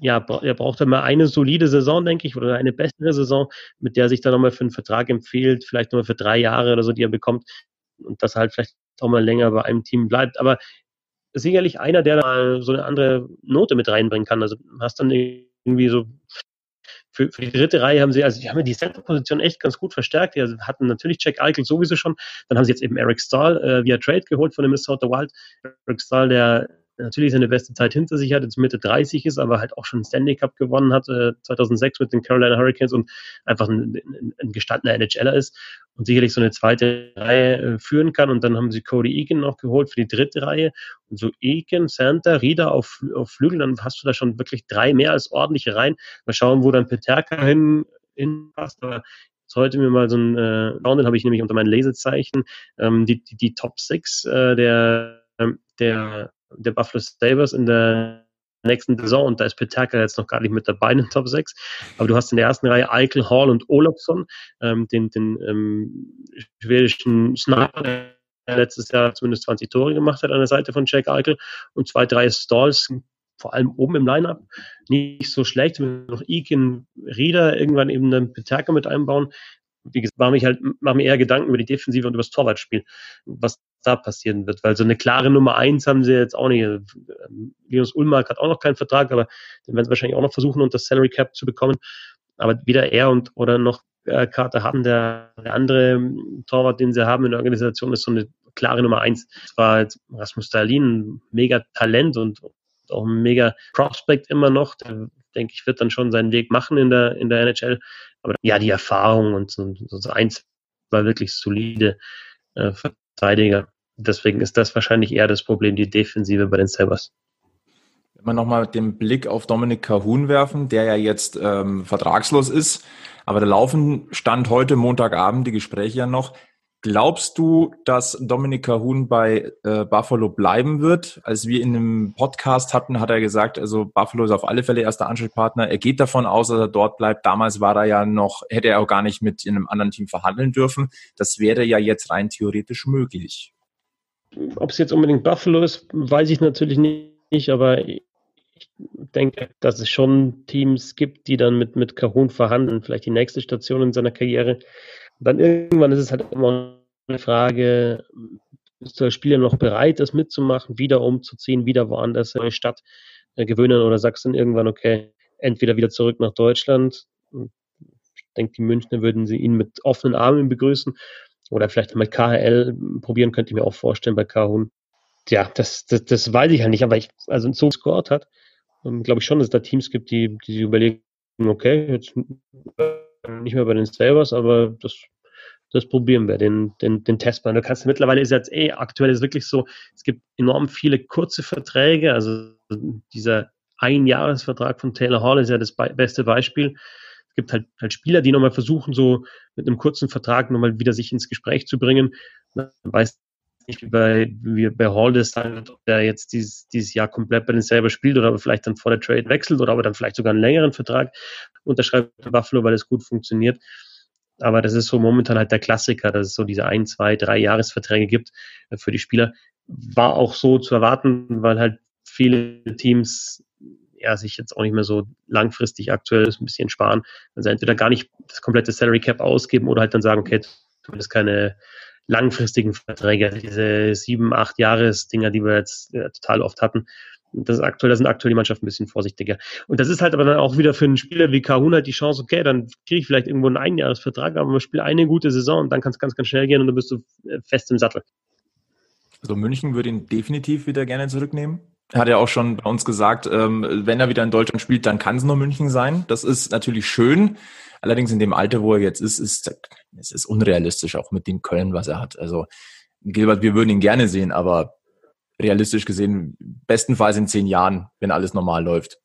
ja, er braucht immer eine solide Saison, denke ich, oder eine bessere Saison, mit der sich dann nochmal für einen Vertrag empfiehlt, vielleicht nochmal für drei Jahre oder so, die er bekommt und dass er halt vielleicht auch mal länger bei einem Team bleibt. Aber sicherlich einer, der da so eine andere Note mit reinbringen kann. Also hast dann irgendwie so für, für die dritte Reihe haben sie, also die haben die Center-Position echt ganz gut verstärkt. Die hatten natürlich Jack Eichel sowieso schon. Dann haben sie jetzt eben Eric Stahl äh, via Trade geholt von dem Minnesota Wild. Eric Stahl, der natürlich seine beste Zeit hinter sich hat, jetzt Mitte 30 ist, aber halt auch schon Stanley Cup gewonnen hat, äh, 2006 mit den Carolina Hurricanes und einfach ein, ein, ein gestandener NHLer ist und sicherlich so eine zweite Reihe äh, führen kann. Und dann haben sie Cody Egan noch geholt für die dritte Reihe. Und so Egan, Santa, Rieder auf, auf Flügel, dann hast du da schon wirklich drei mehr als ordentliche Reihen. Mal schauen, wo dann Peterka hin, hinpasst. Aber heute mir mal so ein äh, den habe ich nämlich unter meinen Lesezeichen, ähm, die, die, die Top 6 äh, der, ähm, der der Buffalo Sabres in der nächsten Saison und da ist Petaka jetzt noch gar nicht mit dabei in den Top 6. Aber du hast in der ersten Reihe Eichel, Hall und Olofsson, ähm, den, den ähm, schwedischen Sniper, der letztes Jahr zumindest 20 Tore gemacht hat an der Seite von Jack Eichel und zwei, drei Stalls, vor allem oben im Lineup, nicht so schlecht. Noch Iken, Rieder, irgendwann eben einen Petaka mit einbauen wie gesagt, mache mich halt, mache mir eher Gedanken über die Defensive und über das Torwartspiel, was da passieren wird, weil so eine klare Nummer eins haben sie jetzt auch nicht. Linus Ulmark hat auch noch keinen Vertrag, aber den werden sie wahrscheinlich auch noch versuchen, unter Salary Cap zu bekommen. Aber weder er und oder noch äh, Carter haben der, der andere Torwart, den sie haben in der Organisation, ist so eine klare Nummer eins. Das war jetzt Rasmus ein mega Talent und auch ein mega Prospect immer noch. Der, denke ich, wird dann schon seinen Weg machen in der, in der NHL. Aber ja, die Erfahrung und so, so eins war wirklich solide äh, Verteidiger. Deswegen ist das wahrscheinlich eher das Problem, die Defensive bei den Sabres. Wenn wir nochmal den Blick auf Dominik Kahun werfen, der ja jetzt ähm, vertragslos ist, aber da laufen Stand heute Montagabend die Gespräche ja noch. Glaubst du, dass Dominik Kahun bei äh, Buffalo bleiben wird? Als wir in einem Podcast hatten, hat er gesagt, also Buffalo ist auf alle Fälle erster Ansprechpartner. Er geht davon aus, dass er dort bleibt. Damals war er ja noch, hätte er auch gar nicht mit in einem anderen Team verhandeln dürfen. Das wäre ja jetzt rein theoretisch möglich. Ob es jetzt unbedingt Buffalo ist, weiß ich natürlich nicht, aber denke, dass es schon Teams gibt, die dann mit, mit Kahun verhandeln. Vielleicht die nächste Station in seiner Karriere dann irgendwann ist es halt immer eine Frage, ist der Spieler noch bereit, das mitzumachen, wieder umzuziehen, wieder woanders in eine Stadt äh, gewöhnen oder sagst dann irgendwann, okay, entweder wieder zurück nach Deutschland. Ich denke, die Münchner würden sie ihn mit offenen Armen begrüßen oder vielleicht mit KHL probieren, könnte ich mir auch vorstellen bei Kahun. Ja, das, das, das weiß ich halt nicht, aber ich, also so gescored hat, ähm, glaube ich schon, dass es da Teams gibt, die, die sich überlegen, okay, jetzt nicht mehr bei den Sabres, aber das, das probieren wir, den, den, den Testplan. Du kannst mittlerweile ist jetzt eh aktuell ist wirklich so, es gibt enorm viele kurze Verträge, also dieser Einjahresvertrag von Taylor Hall ist ja das beste Beispiel. Es gibt halt, halt Spieler, die nochmal versuchen, so mit einem kurzen Vertrag nochmal wieder sich ins Gespräch zu bringen. Man weiß nicht, wie bei, wie bei Hall sein ob der jetzt dieses, dieses Jahr komplett bei den selber spielt oder aber vielleicht dann vor der Trade wechselt oder aber dann vielleicht sogar einen längeren Vertrag unterschreibt bei Buffalo, weil es gut funktioniert. Aber das ist so momentan halt der Klassiker, dass es so diese ein, zwei, drei Jahresverträge gibt äh, für die Spieler. War auch so zu erwarten, weil halt viele Teams ja, sich jetzt auch nicht mehr so langfristig aktuell ein bisschen sparen. Also entweder gar nicht das komplette Salary Cap ausgeben oder halt dann sagen, okay, zumindest keine langfristigen Verträge, also diese sieben, acht Jahres-Dinger, die wir jetzt äh, total oft hatten. Das ist aktuell, da sind aktuell die Mannschaften ein bisschen vorsichtiger. Und das ist halt aber dann auch wieder für einen Spieler wie Kahuna halt die Chance, okay, dann kriege ich vielleicht irgendwo einen Einjahresvertrag, aber man spielt eine gute Saison und dann kann es ganz, ganz schnell gehen und dann bist du äh, fest im Sattel. Also München würde ihn definitiv wieder gerne zurücknehmen. Hat ja auch schon bei uns gesagt, ähm, wenn er wieder in Deutschland spielt, dann kann es nur München sein. Das ist natürlich schön. Allerdings in dem Alter, wo er jetzt ist, ist es ist unrealistisch, auch mit dem Köln, was er hat. Also Gilbert, wir würden ihn gerne sehen, aber realistisch gesehen, bestenfalls in zehn Jahren, wenn alles normal läuft.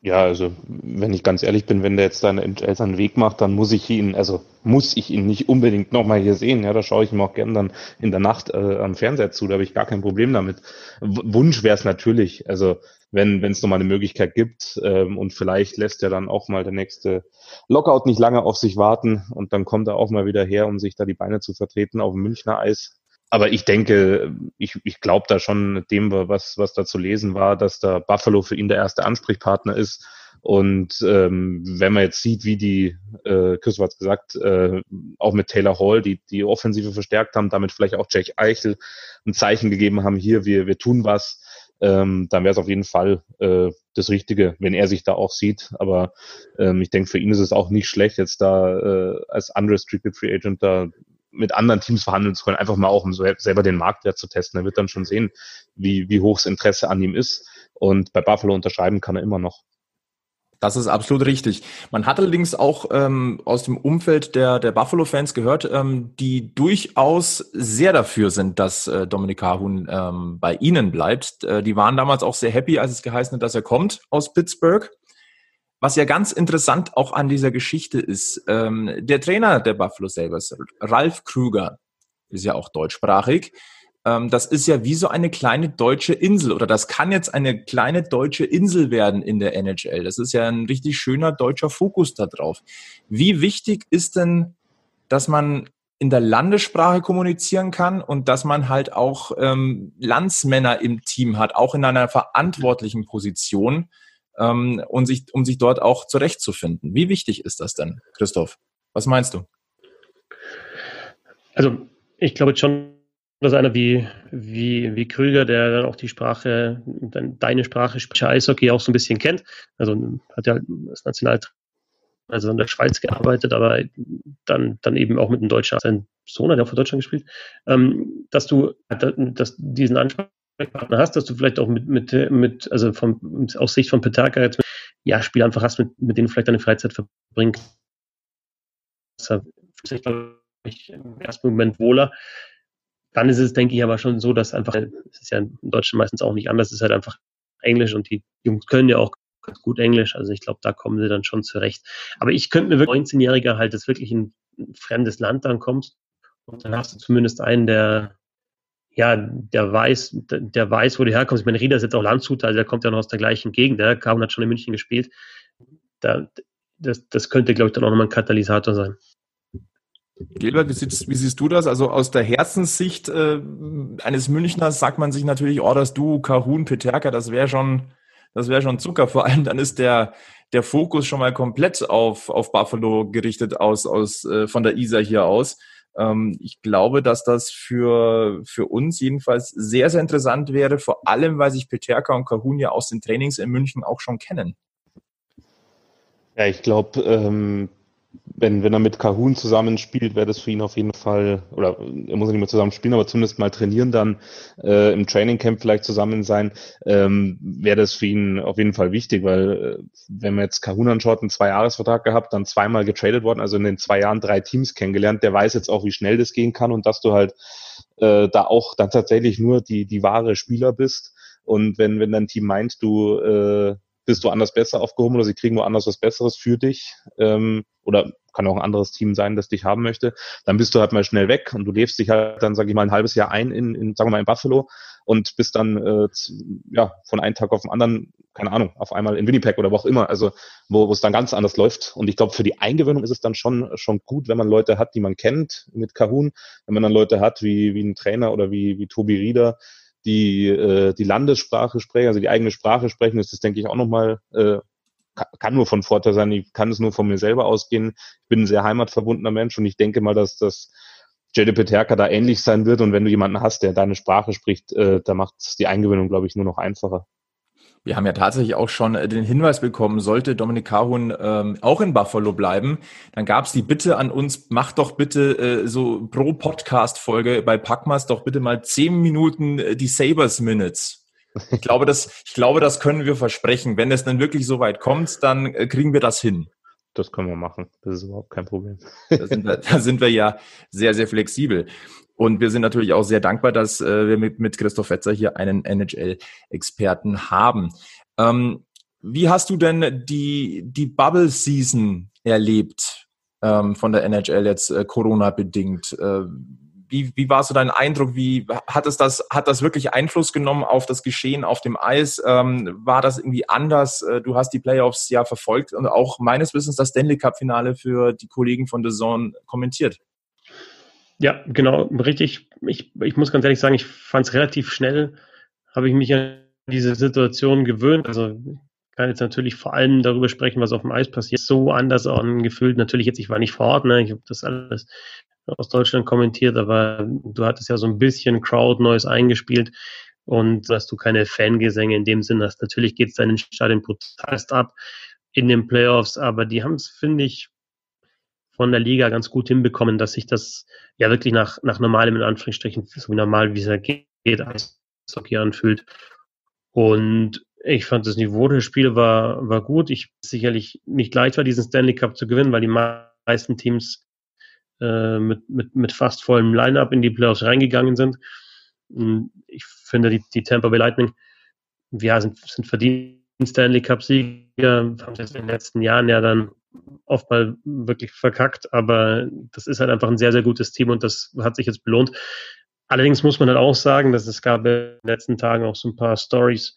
Ja, also wenn ich ganz ehrlich bin, wenn der jetzt seinen seinen Weg macht, dann muss ich ihn, also muss ich ihn nicht unbedingt nochmal hier sehen. Ja, da schaue ich ihm auch gern dann in der Nacht äh, am Fernseher zu, da habe ich gar kein Problem damit. W Wunsch wäre es natürlich, also wenn wenn es nochmal eine Möglichkeit gibt ähm, und vielleicht lässt er dann auch mal der nächste Lockout nicht lange auf sich warten und dann kommt er auch mal wieder her, um sich da die Beine zu vertreten auf dem Münchner Eis aber ich denke, ich, ich glaube da schon dem, was, was da zu lesen war, dass da Buffalo für ihn der erste Ansprechpartner ist. Und ähm, wenn man jetzt sieht, wie die, äh, Chris hat gesagt, äh, auch mit Taylor Hall, die die Offensive verstärkt haben, damit vielleicht auch Jack Eichel ein Zeichen gegeben haben, hier, wir, wir tun was, ähm, dann wäre es auf jeden Fall äh, das Richtige, wenn er sich da auch sieht. Aber ähm, ich denke, für ihn ist es auch nicht schlecht, jetzt da äh, als unrestricted Free Agent da mit anderen Teams verhandeln zu können, einfach mal auch um so selber den Marktwert zu testen. Er wird dann schon sehen, wie, wie hoch das Interesse an ihm ist. Und bei Buffalo unterschreiben kann er immer noch. Das ist absolut richtig. Man hat allerdings auch ähm, aus dem Umfeld der, der Buffalo-Fans gehört, ähm, die durchaus sehr dafür sind, dass äh, Dominik Kahun ähm, bei ihnen bleibt. Äh, die waren damals auch sehr happy, als es geheißen hat, dass er kommt aus Pittsburgh. Was ja ganz interessant auch an dieser Geschichte ist, ähm, der Trainer der Buffalo Sabres, Ralf Krüger, ist ja auch deutschsprachig, ähm, das ist ja wie so eine kleine deutsche Insel oder das kann jetzt eine kleine deutsche Insel werden in der NHL. Das ist ja ein richtig schöner deutscher Fokus da drauf. Wie wichtig ist denn, dass man in der Landessprache kommunizieren kann und dass man halt auch ähm, Landsmänner im Team hat, auch in einer verantwortlichen Position, ähm, und sich, um sich dort auch zurechtzufinden. Wie wichtig ist das denn, Christoph? Was meinst du? Also ich glaube schon, dass einer wie, wie, wie Krüger, der dann auch die Sprache, deine Sprache, Eishockey auch so ein bisschen kennt. Also hat ja als Nationaltrainer also in der Schweiz gearbeitet, aber dann, dann eben auch mit einem Deutschen, sein Sohn hat ja auch für Deutschland gespielt, ähm, dass du dass diesen Ansprach Partner hast, dass du vielleicht auch mit, mit, mit also vom, aus Sicht von Petaka jetzt, ja, Spiel einfach hast, mit, mit denen du vielleicht deine Freizeit verbringst. Das ist ich im ersten Moment wohler. Dann ist es, denke ich, aber schon so, dass einfach, es ist ja in Deutschland meistens auch nicht anders, es ist halt einfach Englisch und die Jungs können ja auch ganz gut Englisch, also ich glaube, da kommen sie dann schon zurecht. Aber ich könnte mir wirklich 19-Jähriger halt, das wirklich in ein fremdes Land dann kommst und dann hast du zumindest einen, der, ja, der weiß, der weiß, wo du herkommst. Ich meine, Rieder ist jetzt auch Landshut, also der kommt ja noch aus der gleichen Gegend. Der Kaun hat schon in München gespielt. Da, das, das könnte, glaube ich, dann auch nochmal ein Katalysator sein. Gilbert, wie siehst, wie siehst, du das? Also aus der Herzenssicht äh, eines Münchners sagt man sich natürlich, oh, das du, Kahun, Peterka, das wäre schon, das schon Zucker. Vor allem dann ist der, der Fokus schon mal komplett auf, auf Buffalo gerichtet aus, aus, äh, von der Isar hier aus. Ähm, ich glaube, dass das für, für uns jedenfalls sehr, sehr interessant wäre, vor allem, weil sich Peterka und Kahun ja aus den Trainings in München auch schon kennen. Ja, ich glaube, ähm, wenn, wenn er mit Kahun zusammenspielt, wäre das für ihn auf jeden Fall, oder er muss nicht mehr zusammen spielen, aber zumindest mal trainieren, dann äh, im Trainingcamp vielleicht zusammen sein, ähm, wäre das für ihn auf jeden Fall wichtig, weil äh, wenn man jetzt Kahun anschaut, einen Zwei-Jahres-Vertrag gehabt, dann zweimal getradet worden, also in den zwei Jahren drei Teams kennengelernt, der weiß jetzt auch, wie schnell das gehen kann und dass du halt äh, da auch dann tatsächlich nur die, die wahre Spieler bist. Und wenn, wenn dein Team meint, du äh, bist du anders besser aufgehoben oder sie kriegen woanders was Besseres für dich ähm, oder kann auch ein anderes Team sein, das dich haben möchte, dann bist du halt mal schnell weg und du lebst dich halt dann, sage ich mal, ein halbes Jahr ein in, in sagen wir mal, in Buffalo und bist dann äh, ja von einem Tag auf den anderen, keine Ahnung, auf einmal in Winnipeg oder wo auch immer, also wo, es dann ganz anders läuft. Und ich glaube, für die Eingewöhnung ist es dann schon schon gut, wenn man Leute hat, die man kennt mit Kahun, wenn man dann Leute hat wie, wie ein Trainer oder wie, wie Tobi Rieder, die äh, die Landessprache sprechen, also die eigene Sprache sprechen, ist das, denke ich, auch nochmal, äh, kann nur von Vorteil sein. Ich kann es nur von mir selber ausgehen. Ich bin ein sehr heimatverbundener Mensch und ich denke mal, dass das Jede Peterka da ähnlich sein wird. Und wenn du jemanden hast, der deine Sprache spricht, äh, da macht es die Eingewöhnung, glaube ich, nur noch einfacher. Wir haben ja tatsächlich auch schon äh, den Hinweis bekommen, sollte Dominik Kahun ähm, auch in Buffalo bleiben, dann gab es die Bitte an uns, mach doch bitte äh, so pro Podcast-Folge bei Packmas doch bitte mal zehn Minuten äh, die Sabers Minutes. Ich glaube, das, ich glaube, das können wir versprechen. Wenn es dann wirklich so weit kommt, dann äh, kriegen wir das hin. Das können wir machen. Das ist überhaupt kein Problem. Da sind wir, da sind wir ja sehr, sehr flexibel. Und wir sind natürlich auch sehr dankbar, dass äh, wir mit, mit Christoph Wetzer hier einen NHL-Experten haben. Ähm, wie hast du denn die, die Bubble Season erlebt ähm, von der NHL jetzt äh, Corona-bedingt? Äh, wie, wie war so dein Eindruck? Wie hat es das, hat das wirklich Einfluss genommen auf das Geschehen auf dem Eis? Ähm, war das irgendwie anders? Äh, du hast die Playoffs ja verfolgt und auch meines Wissens das Stanley Cup-Finale für die Kollegen von The Zone kommentiert. Ja, genau, richtig. Ich, ich muss ganz ehrlich sagen, ich fand es relativ schnell, habe ich mich an diese Situation gewöhnt. Also ich kann jetzt natürlich vor allem darüber sprechen, was auf dem Eis passiert. So anders angefühlt. Natürlich jetzt, ich war nicht vor Ort, ne? ich habe das alles aus Deutschland kommentiert, aber du hattest ja so ein bisschen Crowd Noise eingespielt und dass du keine Fangesänge in dem Sinn hast. Natürlich geht es deinen Stadion brutalst ab in den Playoffs, aber die haben es, finde ich, von der Liga ganz gut hinbekommen, dass sich das ja wirklich nach, nach normalem, in Anführungsstrichen, so wie normal, wie es ja geht, Eishockey anfühlt. Und ich fand das Niveau des Spiels war, war gut. Ich sicherlich nicht leicht war, diesen Stanley Cup zu gewinnen, weil die meisten Teams äh, mit, mit, mit fast vollem Line-Up in die Playoffs reingegangen sind. Und ich finde, die, die Tampa Bay Lightning, ja, sind, sind verdient Stanley Cup-Sieger, haben es in den letzten Jahren ja dann oft mal wirklich verkackt, aber das ist halt einfach ein sehr, sehr gutes Team und das hat sich jetzt belohnt. Allerdings muss man halt auch sagen, dass es gab in den letzten Tagen auch so ein paar Stories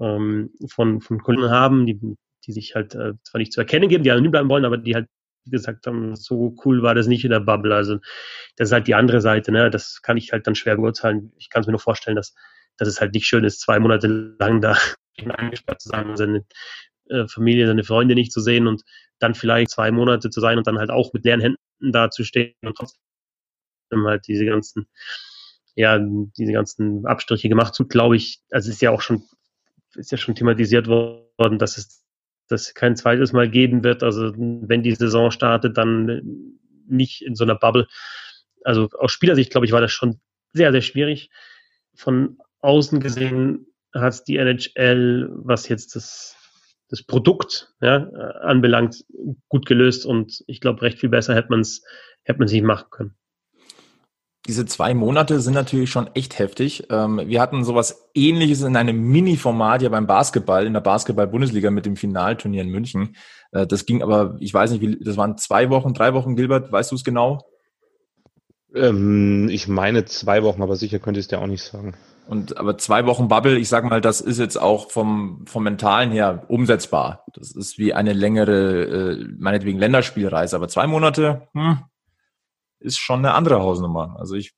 ähm, von, von Kunden haben, die, die sich halt äh, zwar nicht zu erkennen geben, die anonym bleiben wollen, aber die halt gesagt haben, so cool war das nicht in der Bubble. Also das ist halt die andere Seite, ne? Das kann ich halt dann schwer beurteilen. Ich kann es mir nur vorstellen, dass, dass es halt nicht schön ist, zwei Monate lang da eingesperrt zu sein seine äh, Familie, seine Freunde nicht zu sehen und dann vielleicht zwei Monate zu sein und dann halt auch mit leeren Händen da zu stehen und trotzdem halt diese ganzen, ja, diese ganzen Abstriche gemacht zu, glaube ich, also ist ja auch schon, ist ja schon thematisiert worden, dass es das kein zweites Mal geben wird. Also wenn die Saison startet, dann nicht in so einer Bubble. Also aus Spielersicht, glaube ich, war das schon sehr, sehr schwierig. Von außen gesehen hat die NHL, was jetzt das das Produkt ja, anbelangt, gut gelöst und ich glaube, recht viel besser hätte man es hätte man sich machen können. Diese zwei Monate sind natürlich schon echt heftig. Ähm, wir hatten sowas ähnliches in einem Mini-Format ja beim Basketball, in der Basketball-Bundesliga mit dem Finalturnier in München. Äh, das ging aber, ich weiß nicht, wie, das waren zwei Wochen, drei Wochen, Gilbert, weißt du es genau? Ähm, ich meine zwei Wochen, aber sicher könnte ich es dir auch nicht sagen. Und aber zwei Wochen Bubble, ich sag mal, das ist jetzt auch vom, vom Mentalen her umsetzbar. Das ist wie eine längere, äh, meinetwegen Länderspielreise. Aber zwei Monate, hm, ist schon eine andere Hausnummer. Also ich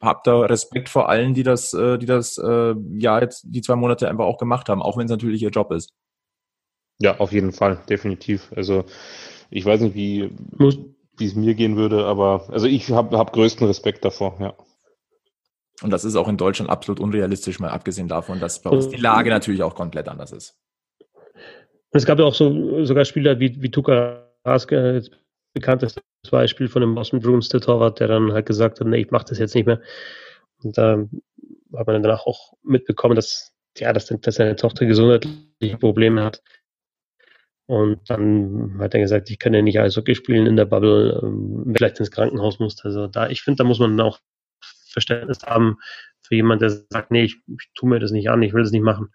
habe da Respekt vor allen, die das, äh, die das äh, ja jetzt die zwei Monate einfach auch gemacht haben, auch wenn es natürlich ihr Job ist. Ja, auf jeden Fall, definitiv. Also ich weiß nicht, wie wie es mir gehen würde, aber also ich habe hab größten Respekt davor, ja. Und das ist auch in Deutschland absolut unrealistisch, mal abgesehen davon, dass bei uns die Lage natürlich auch komplett anders ist. Es gab ja auch so sogar Spieler wie, wie Tuka Haske, jetzt bekanntes Beispiel von dem Boston Bruins, der Torwart, der dann halt gesagt hat, nee, ich mache das jetzt nicht mehr. Und da hat man dann danach auch mitbekommen, dass, ja, dass, dass seine Tochter gesundheitliche Probleme hat. Und dann hat er gesagt, ich kann ja nicht Eishockey spielen in der Bubble, ähm, vielleicht ins Krankenhaus muss. Also da, ich finde, da muss man auch Verständnis haben für jemanden, der sagt, nee, ich, ich tue mir das nicht an, ich will das nicht machen.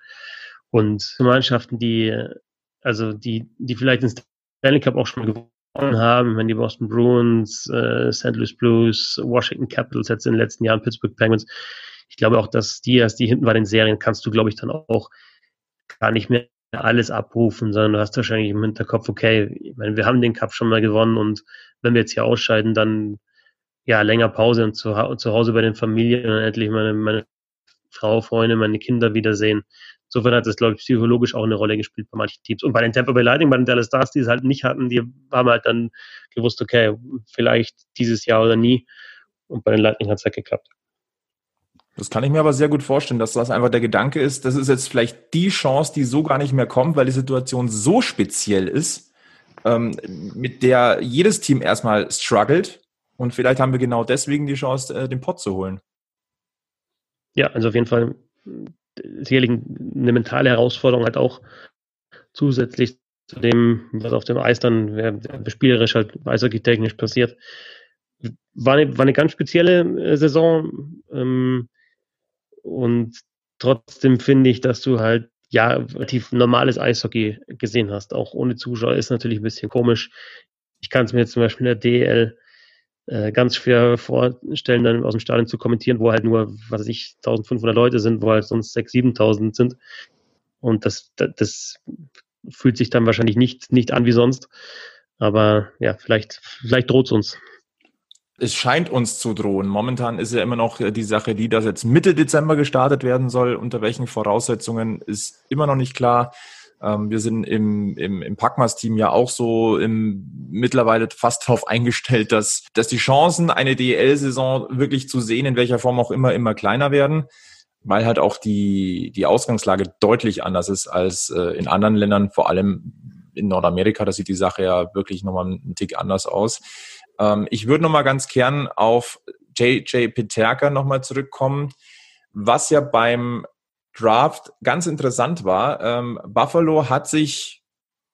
Und Mannschaften, die, also die, die vielleicht den Stanley Cup auch schon gewonnen haben, wenn die Boston Bruins, äh, St. Louis Blues, Washington Capitals jetzt in den letzten Jahren, Pittsburgh Penguins, ich glaube auch, dass die, erst die hinten bei den Serien kannst du, glaube ich, dann auch gar nicht mehr alles abrufen, sondern du hast wahrscheinlich im Hinterkopf, okay, ich meine, wir haben den Cup schon mal gewonnen und wenn wir jetzt hier ausscheiden, dann ja, länger Pause und zu, zu Hause bei den Familien und endlich meine, meine Frau, Freunde, meine Kinder wiedersehen. Insofern hat das, glaube ich, psychologisch auch eine Rolle gespielt bei manchen Teams. Und bei den Tampa Bay Lightning, bei den Dallas Stars, die es halt nicht hatten, die haben halt dann gewusst, okay, vielleicht dieses Jahr oder nie. Und bei den Lightning hat es halt geklappt. Das kann ich mir aber sehr gut vorstellen, dass das einfach der Gedanke ist, das ist jetzt vielleicht die Chance, die so gar nicht mehr kommt, weil die Situation so speziell ist, ähm, mit der jedes Team erstmal struggelt und vielleicht haben wir genau deswegen die Chance, äh, den Pott zu holen. Ja, also auf jeden Fall sicherlich eine mentale Herausforderung halt auch zusätzlich zu dem, was auf dem Eis dann spielerisch halt eishockey-technisch passiert. war eine, war eine ganz spezielle äh, Saison. Ähm, und trotzdem finde ich, dass du halt ja relativ normales Eishockey gesehen hast. Auch ohne Zuschauer ist natürlich ein bisschen komisch. Ich kann es mir jetzt zum Beispiel in der DL ganz schwer vorstellen, dann aus dem Stadion zu kommentieren, wo halt nur, was weiß ich, 1500 Leute sind, wo halt sonst 6.000, 7.000 sind. Und das, das, das fühlt sich dann wahrscheinlich nicht, nicht an wie sonst. Aber ja, vielleicht, vielleicht droht es uns. Es scheint uns zu drohen. Momentan ist ja immer noch die Sache, die, dass jetzt Mitte Dezember gestartet werden soll. Unter welchen Voraussetzungen ist immer noch nicht klar. Ähm, wir sind im, im, im Packmas-Team ja auch so im, mittlerweile fast darauf eingestellt, dass, dass die Chancen, eine DEL-Saison wirklich zu sehen, in welcher Form auch immer, immer kleiner werden weil halt auch die, die Ausgangslage deutlich anders ist als äh, in anderen Ländern, vor allem in Nordamerika. Da sieht die Sache ja wirklich nochmal einen Tick anders aus. Ähm, ich würde nochmal ganz gern auf JJ Peterka nochmal zurückkommen, was ja beim Draft ganz interessant war. Ähm, Buffalo hat sich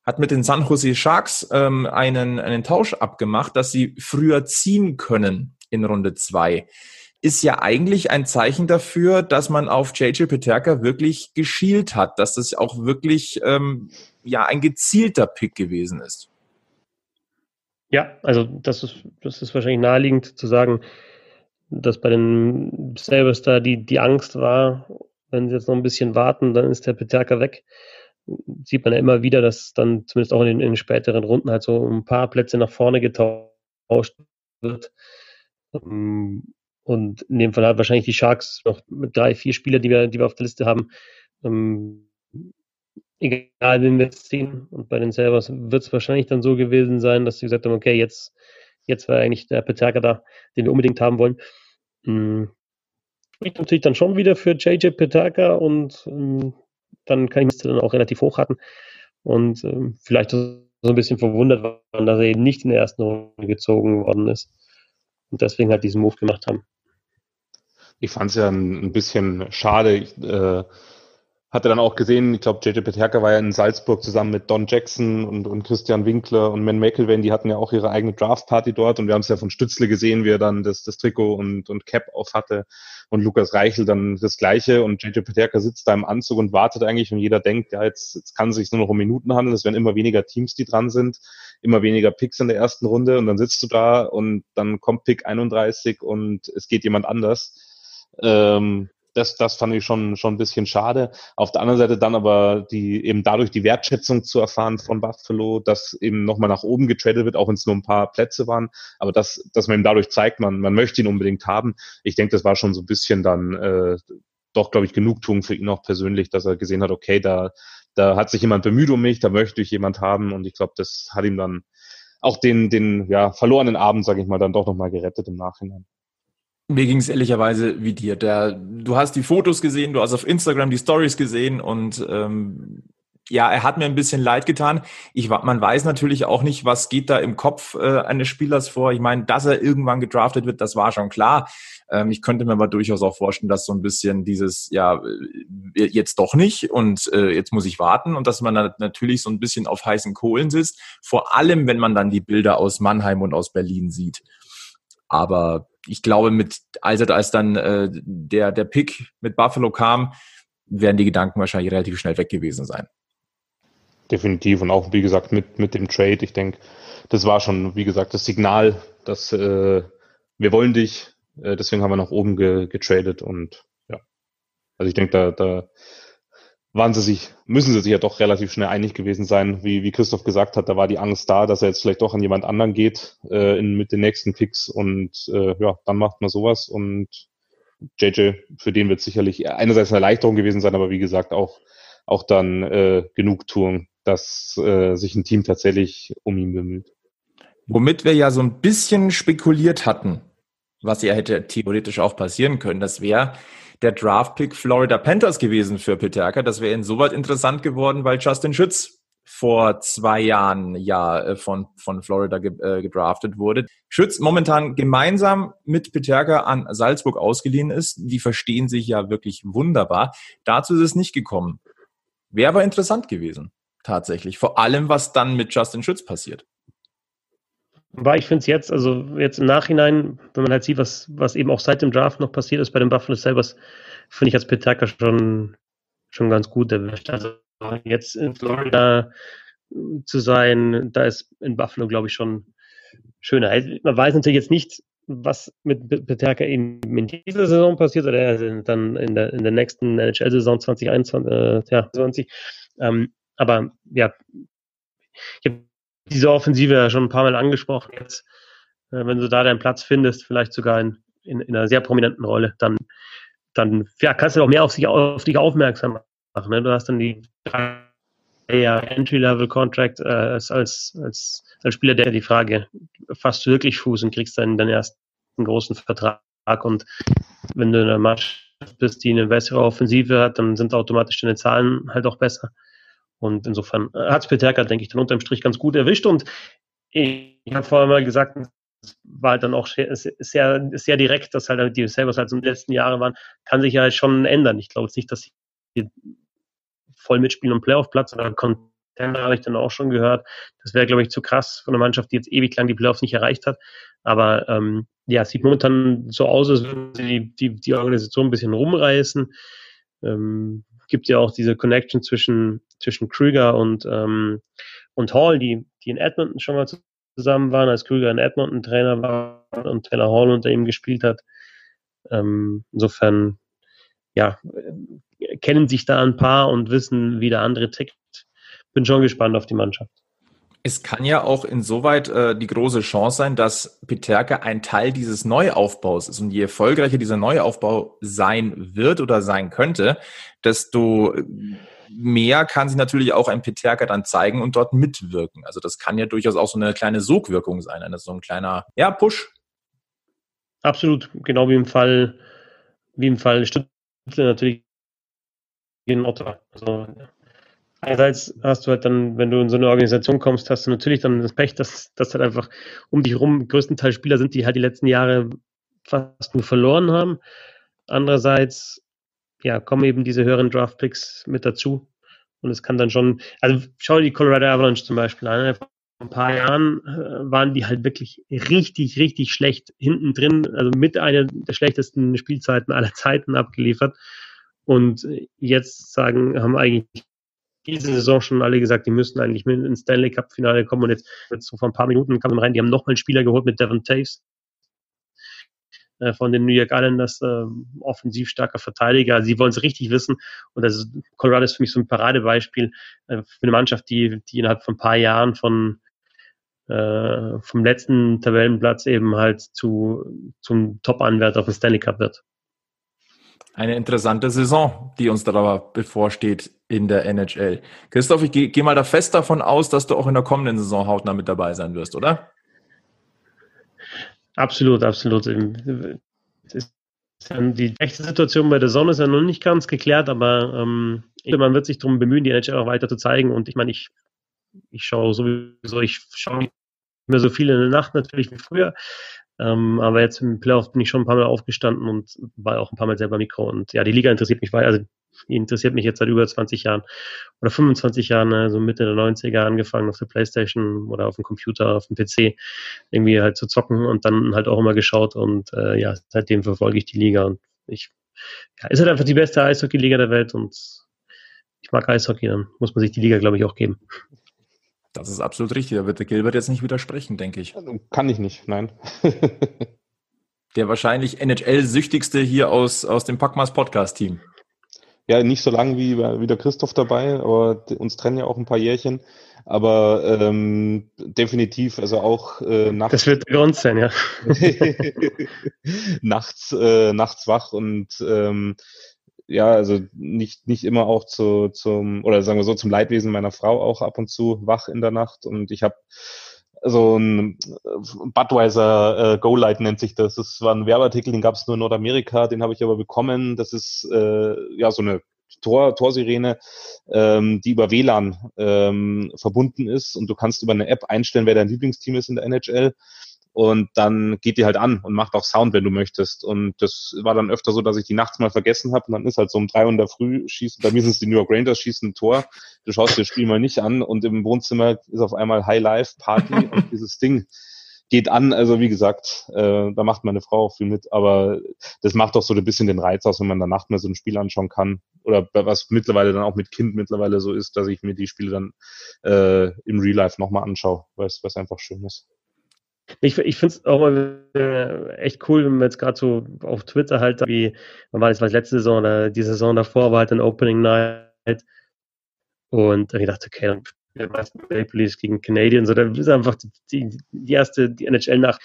hat mit den San Jose Sharks ähm, einen, einen Tausch abgemacht, dass sie früher ziehen können in Runde zwei ist ja eigentlich ein Zeichen dafür, dass man auf JJ Peterka wirklich geschielt hat, dass das auch wirklich ähm, ja ein gezielter Pick gewesen ist. Ja, also das ist, das ist wahrscheinlich naheliegend zu sagen, dass bei den Sabres da die, die Angst war, wenn sie jetzt noch ein bisschen warten, dann ist der Peterka weg. Sieht man ja immer wieder, dass dann zumindest auch in den, in den späteren Runden halt so ein paar Plätze nach vorne getauscht wird. Ähm, und in dem Fall hat wahrscheinlich die Sharks noch mit drei, vier Spieler, die wir, die wir auf der Liste haben, ähm, egal wen wir ziehen. Und bei den Servers wird es wahrscheinlich dann so gewesen sein, dass sie gesagt haben, okay, jetzt, jetzt war eigentlich der Peterka da, den wir unbedingt haben wollen. Ähm, spricht natürlich dann schon wieder für JJ Peterka und ähm, dann kann ich mich dann auch relativ hoch hatten. Und ähm, vielleicht so ein bisschen verwundert waren, dass er eben nicht in der ersten Runde gezogen worden ist. Und deswegen halt diesen Move gemacht haben ich fand es ja ein, ein, bisschen schade. Ich äh, hatte dann auch gesehen, ich glaube, JJ Peterka war ja in Salzburg zusammen mit Don Jackson und, und Christian Winkler und Man McElwain, die hatten ja auch ihre eigene Draft-Party dort und wir haben es ja von Stützle gesehen, wie er dann das, das Trikot und, und Cap auf hatte und Lukas Reichel dann das Gleiche und JJ Peterka sitzt da im Anzug und wartet eigentlich und jeder denkt, ja, jetzt, jetzt kann es sich nur noch um Minuten handeln, es werden immer weniger Teams, die dran sind, immer weniger Picks in der ersten Runde und dann sitzt du da und dann kommt Pick 31 und es geht jemand anders. Ähm, das, das fand ich schon, schon ein bisschen schade. Auf der anderen Seite dann aber die, eben dadurch die Wertschätzung zu erfahren von Buffalo, dass eben nochmal nach oben getradet wird, auch wenn es nur ein paar Plätze waren, aber dass, dass man ihm dadurch zeigt, man, man möchte ihn unbedingt haben. Ich denke, das war schon so ein bisschen dann äh, doch, glaube ich, Genugtuung für ihn auch persönlich, dass er gesehen hat, okay, da, da hat sich jemand bemüht um mich, da möchte ich jemand haben und ich glaube, das hat ihm dann auch den, den ja, verlorenen Abend, sage ich mal, dann doch nochmal gerettet im Nachhinein. Mir ging es ehrlicherweise wie dir. Der, du hast die Fotos gesehen, du hast auf Instagram die Stories gesehen und ähm, ja, er hat mir ein bisschen leid getan. Ich, man weiß natürlich auch nicht, was geht da im Kopf äh, eines Spielers vor. Ich meine, dass er irgendwann gedraftet wird, das war schon klar. Ähm, ich könnte mir aber durchaus auch vorstellen, dass so ein bisschen dieses, ja, äh, jetzt doch nicht und äh, jetzt muss ich warten und dass man dann natürlich so ein bisschen auf heißen Kohlen sitzt. Vor allem, wenn man dann die Bilder aus Mannheim und aus Berlin sieht. Aber ich glaube, mit als, als dann äh, der, der Pick mit Buffalo kam, werden die Gedanken wahrscheinlich relativ schnell weg gewesen sein. Definitiv und auch, wie gesagt, mit, mit dem Trade, ich denke, das war schon, wie gesagt, das Signal, dass äh, wir wollen dich, äh, deswegen haben wir nach oben ge, getradet und ja. Also ich denke, da, da waren sie sich, müssen sie sich ja doch relativ schnell einig gewesen sein. Wie, wie Christoph gesagt hat, da war die Angst da, dass er jetzt vielleicht doch an jemand anderen geht äh, in, mit den nächsten Picks und äh, ja, dann macht man sowas und JJ, für den wird sicherlich einerseits eine Erleichterung gewesen sein, aber wie gesagt auch, auch dann äh, genug tun, dass äh, sich ein Team tatsächlich um ihn bemüht. Womit wir ja so ein bisschen spekuliert hatten, was ja hätte theoretisch auch passieren können, das wäre, der Draft-Pick Florida Panthers gewesen für Peterka. Das wäre insoweit interessant geworden, weil Justin Schütz vor zwei Jahren ja äh, von, von Florida ge, äh, gedraftet wurde. Schütz momentan gemeinsam mit Peterka an Salzburg ausgeliehen ist. Die verstehen sich ja wirklich wunderbar. Dazu ist es nicht gekommen. Wäre aber interessant gewesen, tatsächlich. Vor allem, was dann mit Justin Schütz passiert. Weil ich finde es jetzt, also jetzt im Nachhinein, wenn man halt sieht, was, was eben auch seit dem Draft noch passiert ist bei den Buffalo Sabres, finde ich als Petaka schon, schon ganz gut erwischt. Also jetzt in Florida zu sein, da ist in Buffalo, glaube ich, schon schöner. Man weiß natürlich jetzt nicht, was mit Peterka eben in dieser Saison passiert oder dann in der, in der nächsten NHL-Saison 2021, äh, ja, 20. Ähm, aber ja, ich habe diese Offensive ja schon ein paar Mal angesprochen. Jetzt, äh, wenn du da deinen Platz findest, vielleicht sogar in, in, in einer sehr prominenten Rolle, dann, dann ja, kannst du auch mehr auf, sich, auf dich aufmerksam machen. Ne? Du hast dann die Jahre Entry-Level-Contract äh, als, als, als, als Spieler, der die Frage, fasst du wirklich Fuß und kriegst dann deinen ersten großen Vertrag und wenn du in einer Mannschaft bist, die eine bessere Offensive hat, dann sind automatisch deine Zahlen halt auch besser. Und insofern hat es Peterka, denke ich, dann unterm Strich ganz gut erwischt. Und ich, habe vorher mal gesagt, es war halt dann auch sehr, sehr, direkt, dass halt die Sabres halt in den letzten Jahren waren, kann sich ja schon ändern. Ich glaube jetzt nicht, dass sie voll mitspielen um Playoff-Platz oder Contender habe ich dann auch schon gehört. Das wäre, glaube ich, zu krass von einer Mannschaft, die jetzt ewig lang die Playoffs nicht erreicht hat. Aber ähm, ja, es sieht momentan so aus, als würden sie die, die Organisation ein bisschen rumreißen. Ähm, gibt ja auch diese Connection zwischen, zwischen Krüger und, ähm, und Hall, die, die in Edmonton schon mal zusammen waren, als Krüger in Edmonton Trainer war und Taylor Hall unter ihm gespielt hat. Ähm, insofern, ja, kennen sich da ein paar und wissen, wie der andere tickt. Bin schon gespannt auf die Mannschaft. Es kann ja auch insoweit äh, die große Chance sein, dass Peterka ein Teil dieses Neuaufbaus ist. Und je erfolgreicher dieser Neuaufbau sein wird oder sein könnte, desto mehr kann sich natürlich auch ein Peterka dann zeigen und dort mitwirken. Also das kann ja durchaus auch so eine kleine Sogwirkung sein, eine, so ein kleiner, ja, Push. Absolut, genau wie im Fall, wie im Fall Stuttgart natürlich in Ottawa. Also Einerseits hast du halt dann, wenn du in so eine Organisation kommst, hast du natürlich dann das Pech, dass, dass halt einfach um dich herum größtenteils Spieler sind, die halt die letzten Jahre fast nur verloren haben. Andererseits, ja, kommen eben diese höheren Draftpicks mit dazu. Und es kann dann schon, also schau dir die Colorado Avalanche zum Beispiel an. Vor ein paar Jahren äh, waren die halt wirklich richtig, richtig schlecht hinten drin, also mit einer der schlechtesten Spielzeiten aller Zeiten abgeliefert. Und jetzt sagen, haben eigentlich diese Saison schon alle gesagt, die müssen eigentlich mit ins Stanley Cup Finale kommen und jetzt, jetzt so vor ein paar Minuten kam rein, die haben nochmal einen Spieler geholt mit Devon Taves äh, von den New York Islanders, äh, offensiv starker Verteidiger. Sie wollen es richtig wissen und das ist, Colorado ist für mich so ein Paradebeispiel äh, für eine Mannschaft, die, die innerhalb von ein paar Jahren von äh, vom letzten Tabellenplatz eben halt zu zum Top-Anwärter auf den Stanley Cup wird. Eine interessante Saison, die uns da bevorsteht in der NHL. Christoph, ich gehe geh mal da fest davon aus, dass du auch in der kommenden Saison hautnah mit dabei sein wirst, oder? Absolut, absolut. Die echte Situation bei der Sonne ist ja noch nicht ganz geklärt, aber ähm, man wird sich darum bemühen, die NHL auch weiter zu zeigen. Und ich meine, ich, ich schaue sowieso, ich schaue nicht mehr so viel in der Nacht natürlich wie früher. Ähm, aber jetzt im Playoff bin ich schon ein paar Mal aufgestanden und war auch ein paar Mal selber Mikro. Und ja, die Liga interessiert mich weiter. Also interessiert mich jetzt seit über 20 Jahren oder 25 Jahren, also Mitte der 90er angefangen auf der Playstation oder auf dem Computer, auf dem PC irgendwie halt zu zocken und dann halt auch immer geschaut und äh, ja, seitdem verfolge ich die Liga und ich, ja, ist halt einfach die beste Eishockey-Liga der Welt und ich mag Eishockey, dann muss man sich die Liga, glaube ich, auch geben. Das ist absolut richtig. Da wird der Gilbert jetzt nicht widersprechen, denke ich. Also, kann ich nicht, nein. der wahrscheinlich NHL-süchtigste hier aus, aus dem Packmas Podcast-Team. Ja, nicht so lang wie, wie der Christoph dabei, aber uns trennen ja auch ein paar Jährchen. Aber ähm, definitiv, also auch äh, nachts. Das wird Grund sein, ja. nachts, äh, nachts wach und ähm, ja, also nicht, nicht immer auch zu, zum, oder sagen wir so, zum Leidwesen meiner Frau auch ab und zu wach in der Nacht. Und ich habe so ein Budweiser äh, Go Light nennt sich das. Das war ein Werbeartikel, den gab es nur in Nordamerika, den habe ich aber bekommen. Das ist äh, ja so eine Tor, Torsirene, ähm, die über WLAN ähm, verbunden ist und du kannst über eine App einstellen, wer dein Lieblingsteam ist in der NHL und dann geht die halt an und macht auch Sound, wenn du möchtest. Und das war dann öfter so, dass ich die nachts mal vergessen habe und dann ist halt so um drei Uhr in der Früh schießen, bei mir sind es die New York Rangers, schießen ein Tor, du schaust dir das Spiel mal nicht an und im Wohnzimmer ist auf einmal High Life Party und dieses Ding geht an. Also wie gesagt, äh, da macht meine Frau auch viel mit, aber das macht doch so ein bisschen den Reiz aus, wenn man danach mal so ein Spiel anschauen kann. Oder was mittlerweile dann auch mit Kind mittlerweile so ist, dass ich mir die Spiele dann äh, im Real Life nochmal anschaue, weil es einfach schön ist. Ich, ich finde es auch echt cool, wenn man jetzt gerade so auf Twitter halt, wie, man war das war letzte Saison oder die Saison davor war halt ein Opening Night. Und ich dachte, okay, dann spielen meisten Maple Leafs gegen Canadiens. Oder ist einfach die, die erste, die NHL nach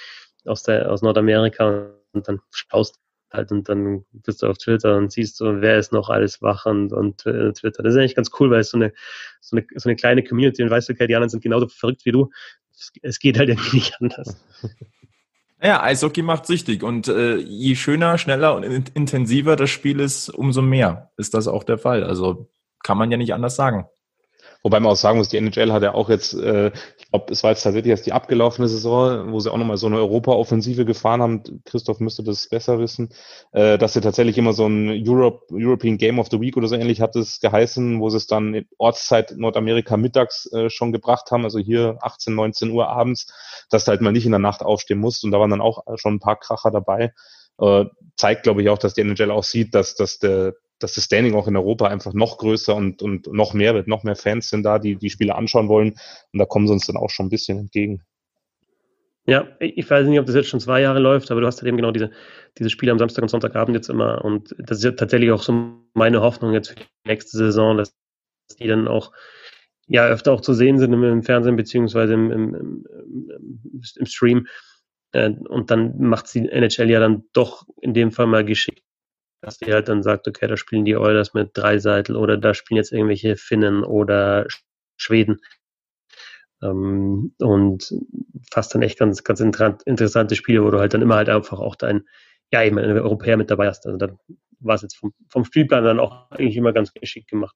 aus, der, aus Nordamerika. Und dann schaust halt und dann bist du auf Twitter und siehst so, wer ist noch alles wach und, und äh, Twitter. Das ist eigentlich ganz cool, weil es so eine, so eine, so eine kleine Community und weißt du, okay, die anderen sind genauso verrückt wie du es geht halt irgendwie nicht anders. Ja, Eishockey macht süchtig und äh, je schöner, schneller und in intensiver das Spiel ist, umso mehr ist das auch der Fall. Also kann man ja nicht anders sagen. Wobei man auch sagen muss, die NHL hat ja auch jetzt, äh, ich glaube, es war jetzt tatsächlich erst die abgelaufene Saison, wo sie auch nochmal so eine Europa-Offensive gefahren haben. Christoph müsste das besser wissen, äh, dass sie tatsächlich immer so ein Europe, European Game of the Week oder so ähnlich hat es geheißen, wo sie es dann in Ortszeit Nordamerika mittags äh, schon gebracht haben, also hier 18, 19 Uhr abends, dass du halt mal nicht in der Nacht aufstehen musst. Und da waren dann auch schon ein paar Kracher dabei. Äh, zeigt, glaube ich, auch, dass die NHL auch sieht, dass, dass der, dass das Standing auch in Europa einfach noch größer und, und noch mehr wird, noch mehr Fans sind da, die die Spiele anschauen wollen. Und da kommen sie uns dann auch schon ein bisschen entgegen. Ja, ich weiß nicht, ob das jetzt schon zwei Jahre läuft, aber du hast halt eben genau diese, diese Spiele am Samstag und Sonntagabend jetzt immer. Und das ist ja tatsächlich auch so meine Hoffnung jetzt für die nächste Saison, dass die dann auch ja öfter auch zu sehen sind im, Fernsehen beziehungsweise im, im, im, im Stream. Äh, und dann macht sie NHL ja dann doch in dem Fall mal geschickt dass die halt dann sagt, okay, da spielen die Oilers mit drei Seitel oder da spielen jetzt irgendwelche Finnen oder Schweden. Ähm, und fast dann echt ganz, ganz interessante Spiele, wo du halt dann immer halt einfach auch dein, ja, eben einen Europäer mit dabei hast. Also dann war es jetzt vom, vom Spielplan dann auch eigentlich immer ganz geschickt gemacht.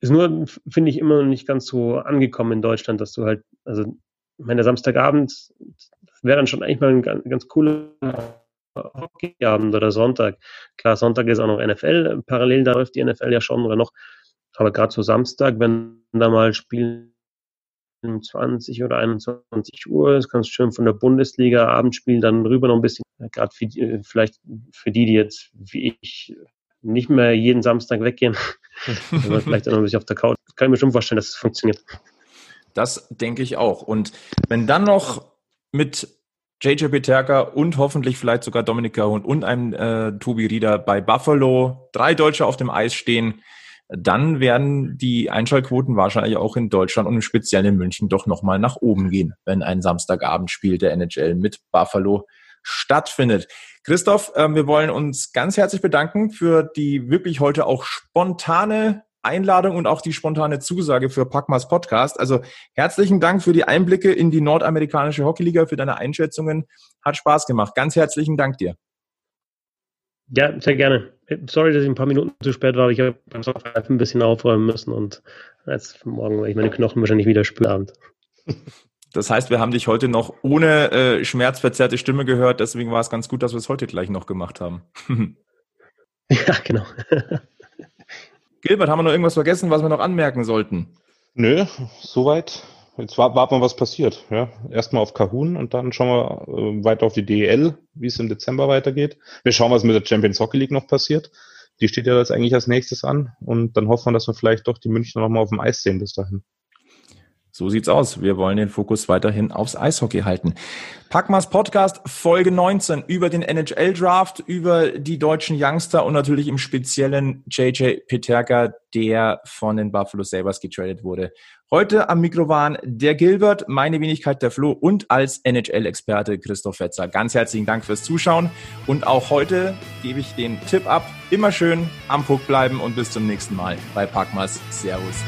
Ist nur, finde ich, immer noch nicht ganz so angekommen in Deutschland, dass du halt, also, ich meine, Samstagabend wäre dann schon eigentlich mal ein ganz, ganz cooler Hockeyabend oder Sonntag. Klar, Sonntag ist auch noch NFL, parallel da läuft die NFL ja schon oder noch. Aber gerade so Samstag, wenn da mal spielen 20 oder 21 Uhr, das kannst du schön von der Bundesliga Abendspiel dann rüber noch ein bisschen, gerade für die, vielleicht für die, die jetzt wie ich nicht mehr jeden Samstag weggehen, vielleicht auch noch ein bisschen auf der Couch. Kann ich mir schon vorstellen, dass es funktioniert. Das denke ich auch. Und wenn dann noch mit JJ Peterka und hoffentlich vielleicht sogar Dominik Cahun und einem äh, Tobi Rieder bei Buffalo, drei Deutsche auf dem Eis stehen, dann werden die Einschaltquoten wahrscheinlich auch in Deutschland und im Speziellen in München doch nochmal nach oben gehen, wenn ein Samstagabendspiel der NHL mit Buffalo stattfindet. Christoph, äh, wir wollen uns ganz herzlich bedanken für die wirklich heute auch spontane Einladung und auch die spontane Zusage für Packmas Podcast. Also herzlichen Dank für die Einblicke in die nordamerikanische Hockeyliga, für deine Einschätzungen. Hat Spaß gemacht. Ganz herzlichen Dank dir. Ja, sehr gerne. Sorry, dass ich ein paar Minuten zu spät war. Ich habe beim Software ein bisschen aufräumen müssen und jetzt morgen werde ich meine Knochen wahrscheinlich wieder spüren. Das heißt, wir haben dich heute noch ohne äh, schmerzverzerrte Stimme gehört. Deswegen war es ganz gut, dass wir es heute gleich noch gemacht haben. ja, genau. Gilbert, haben wir noch irgendwas vergessen, was wir noch anmerken sollten? Nö, soweit. Jetzt warten wir, was passiert. Ja, erstmal auf Kahun und dann schauen wir äh, weiter auf die DEL, wie es im Dezember weitergeht. Wir schauen, was mit der Champions Hockey League noch passiert. Die steht ja jetzt eigentlich als nächstes an und dann hoffen wir, dass wir vielleicht doch die Münchner nochmal auf dem Eis sehen bis dahin. So sieht's aus. Wir wollen den Fokus weiterhin aufs Eishockey halten. Packmas Podcast Folge 19 über den NHL Draft, über die deutschen Youngster und natürlich im speziellen JJ Peterka, der von den Buffalo Sabres getradet wurde. Heute am Mikro waren der Gilbert, meine Wenigkeit der Flo und als NHL-Experte Christoph Fetzer. Ganz herzlichen Dank fürs Zuschauen und auch heute gebe ich den Tipp ab. Immer schön am Puck bleiben und bis zum nächsten Mal bei Packmas. Servus.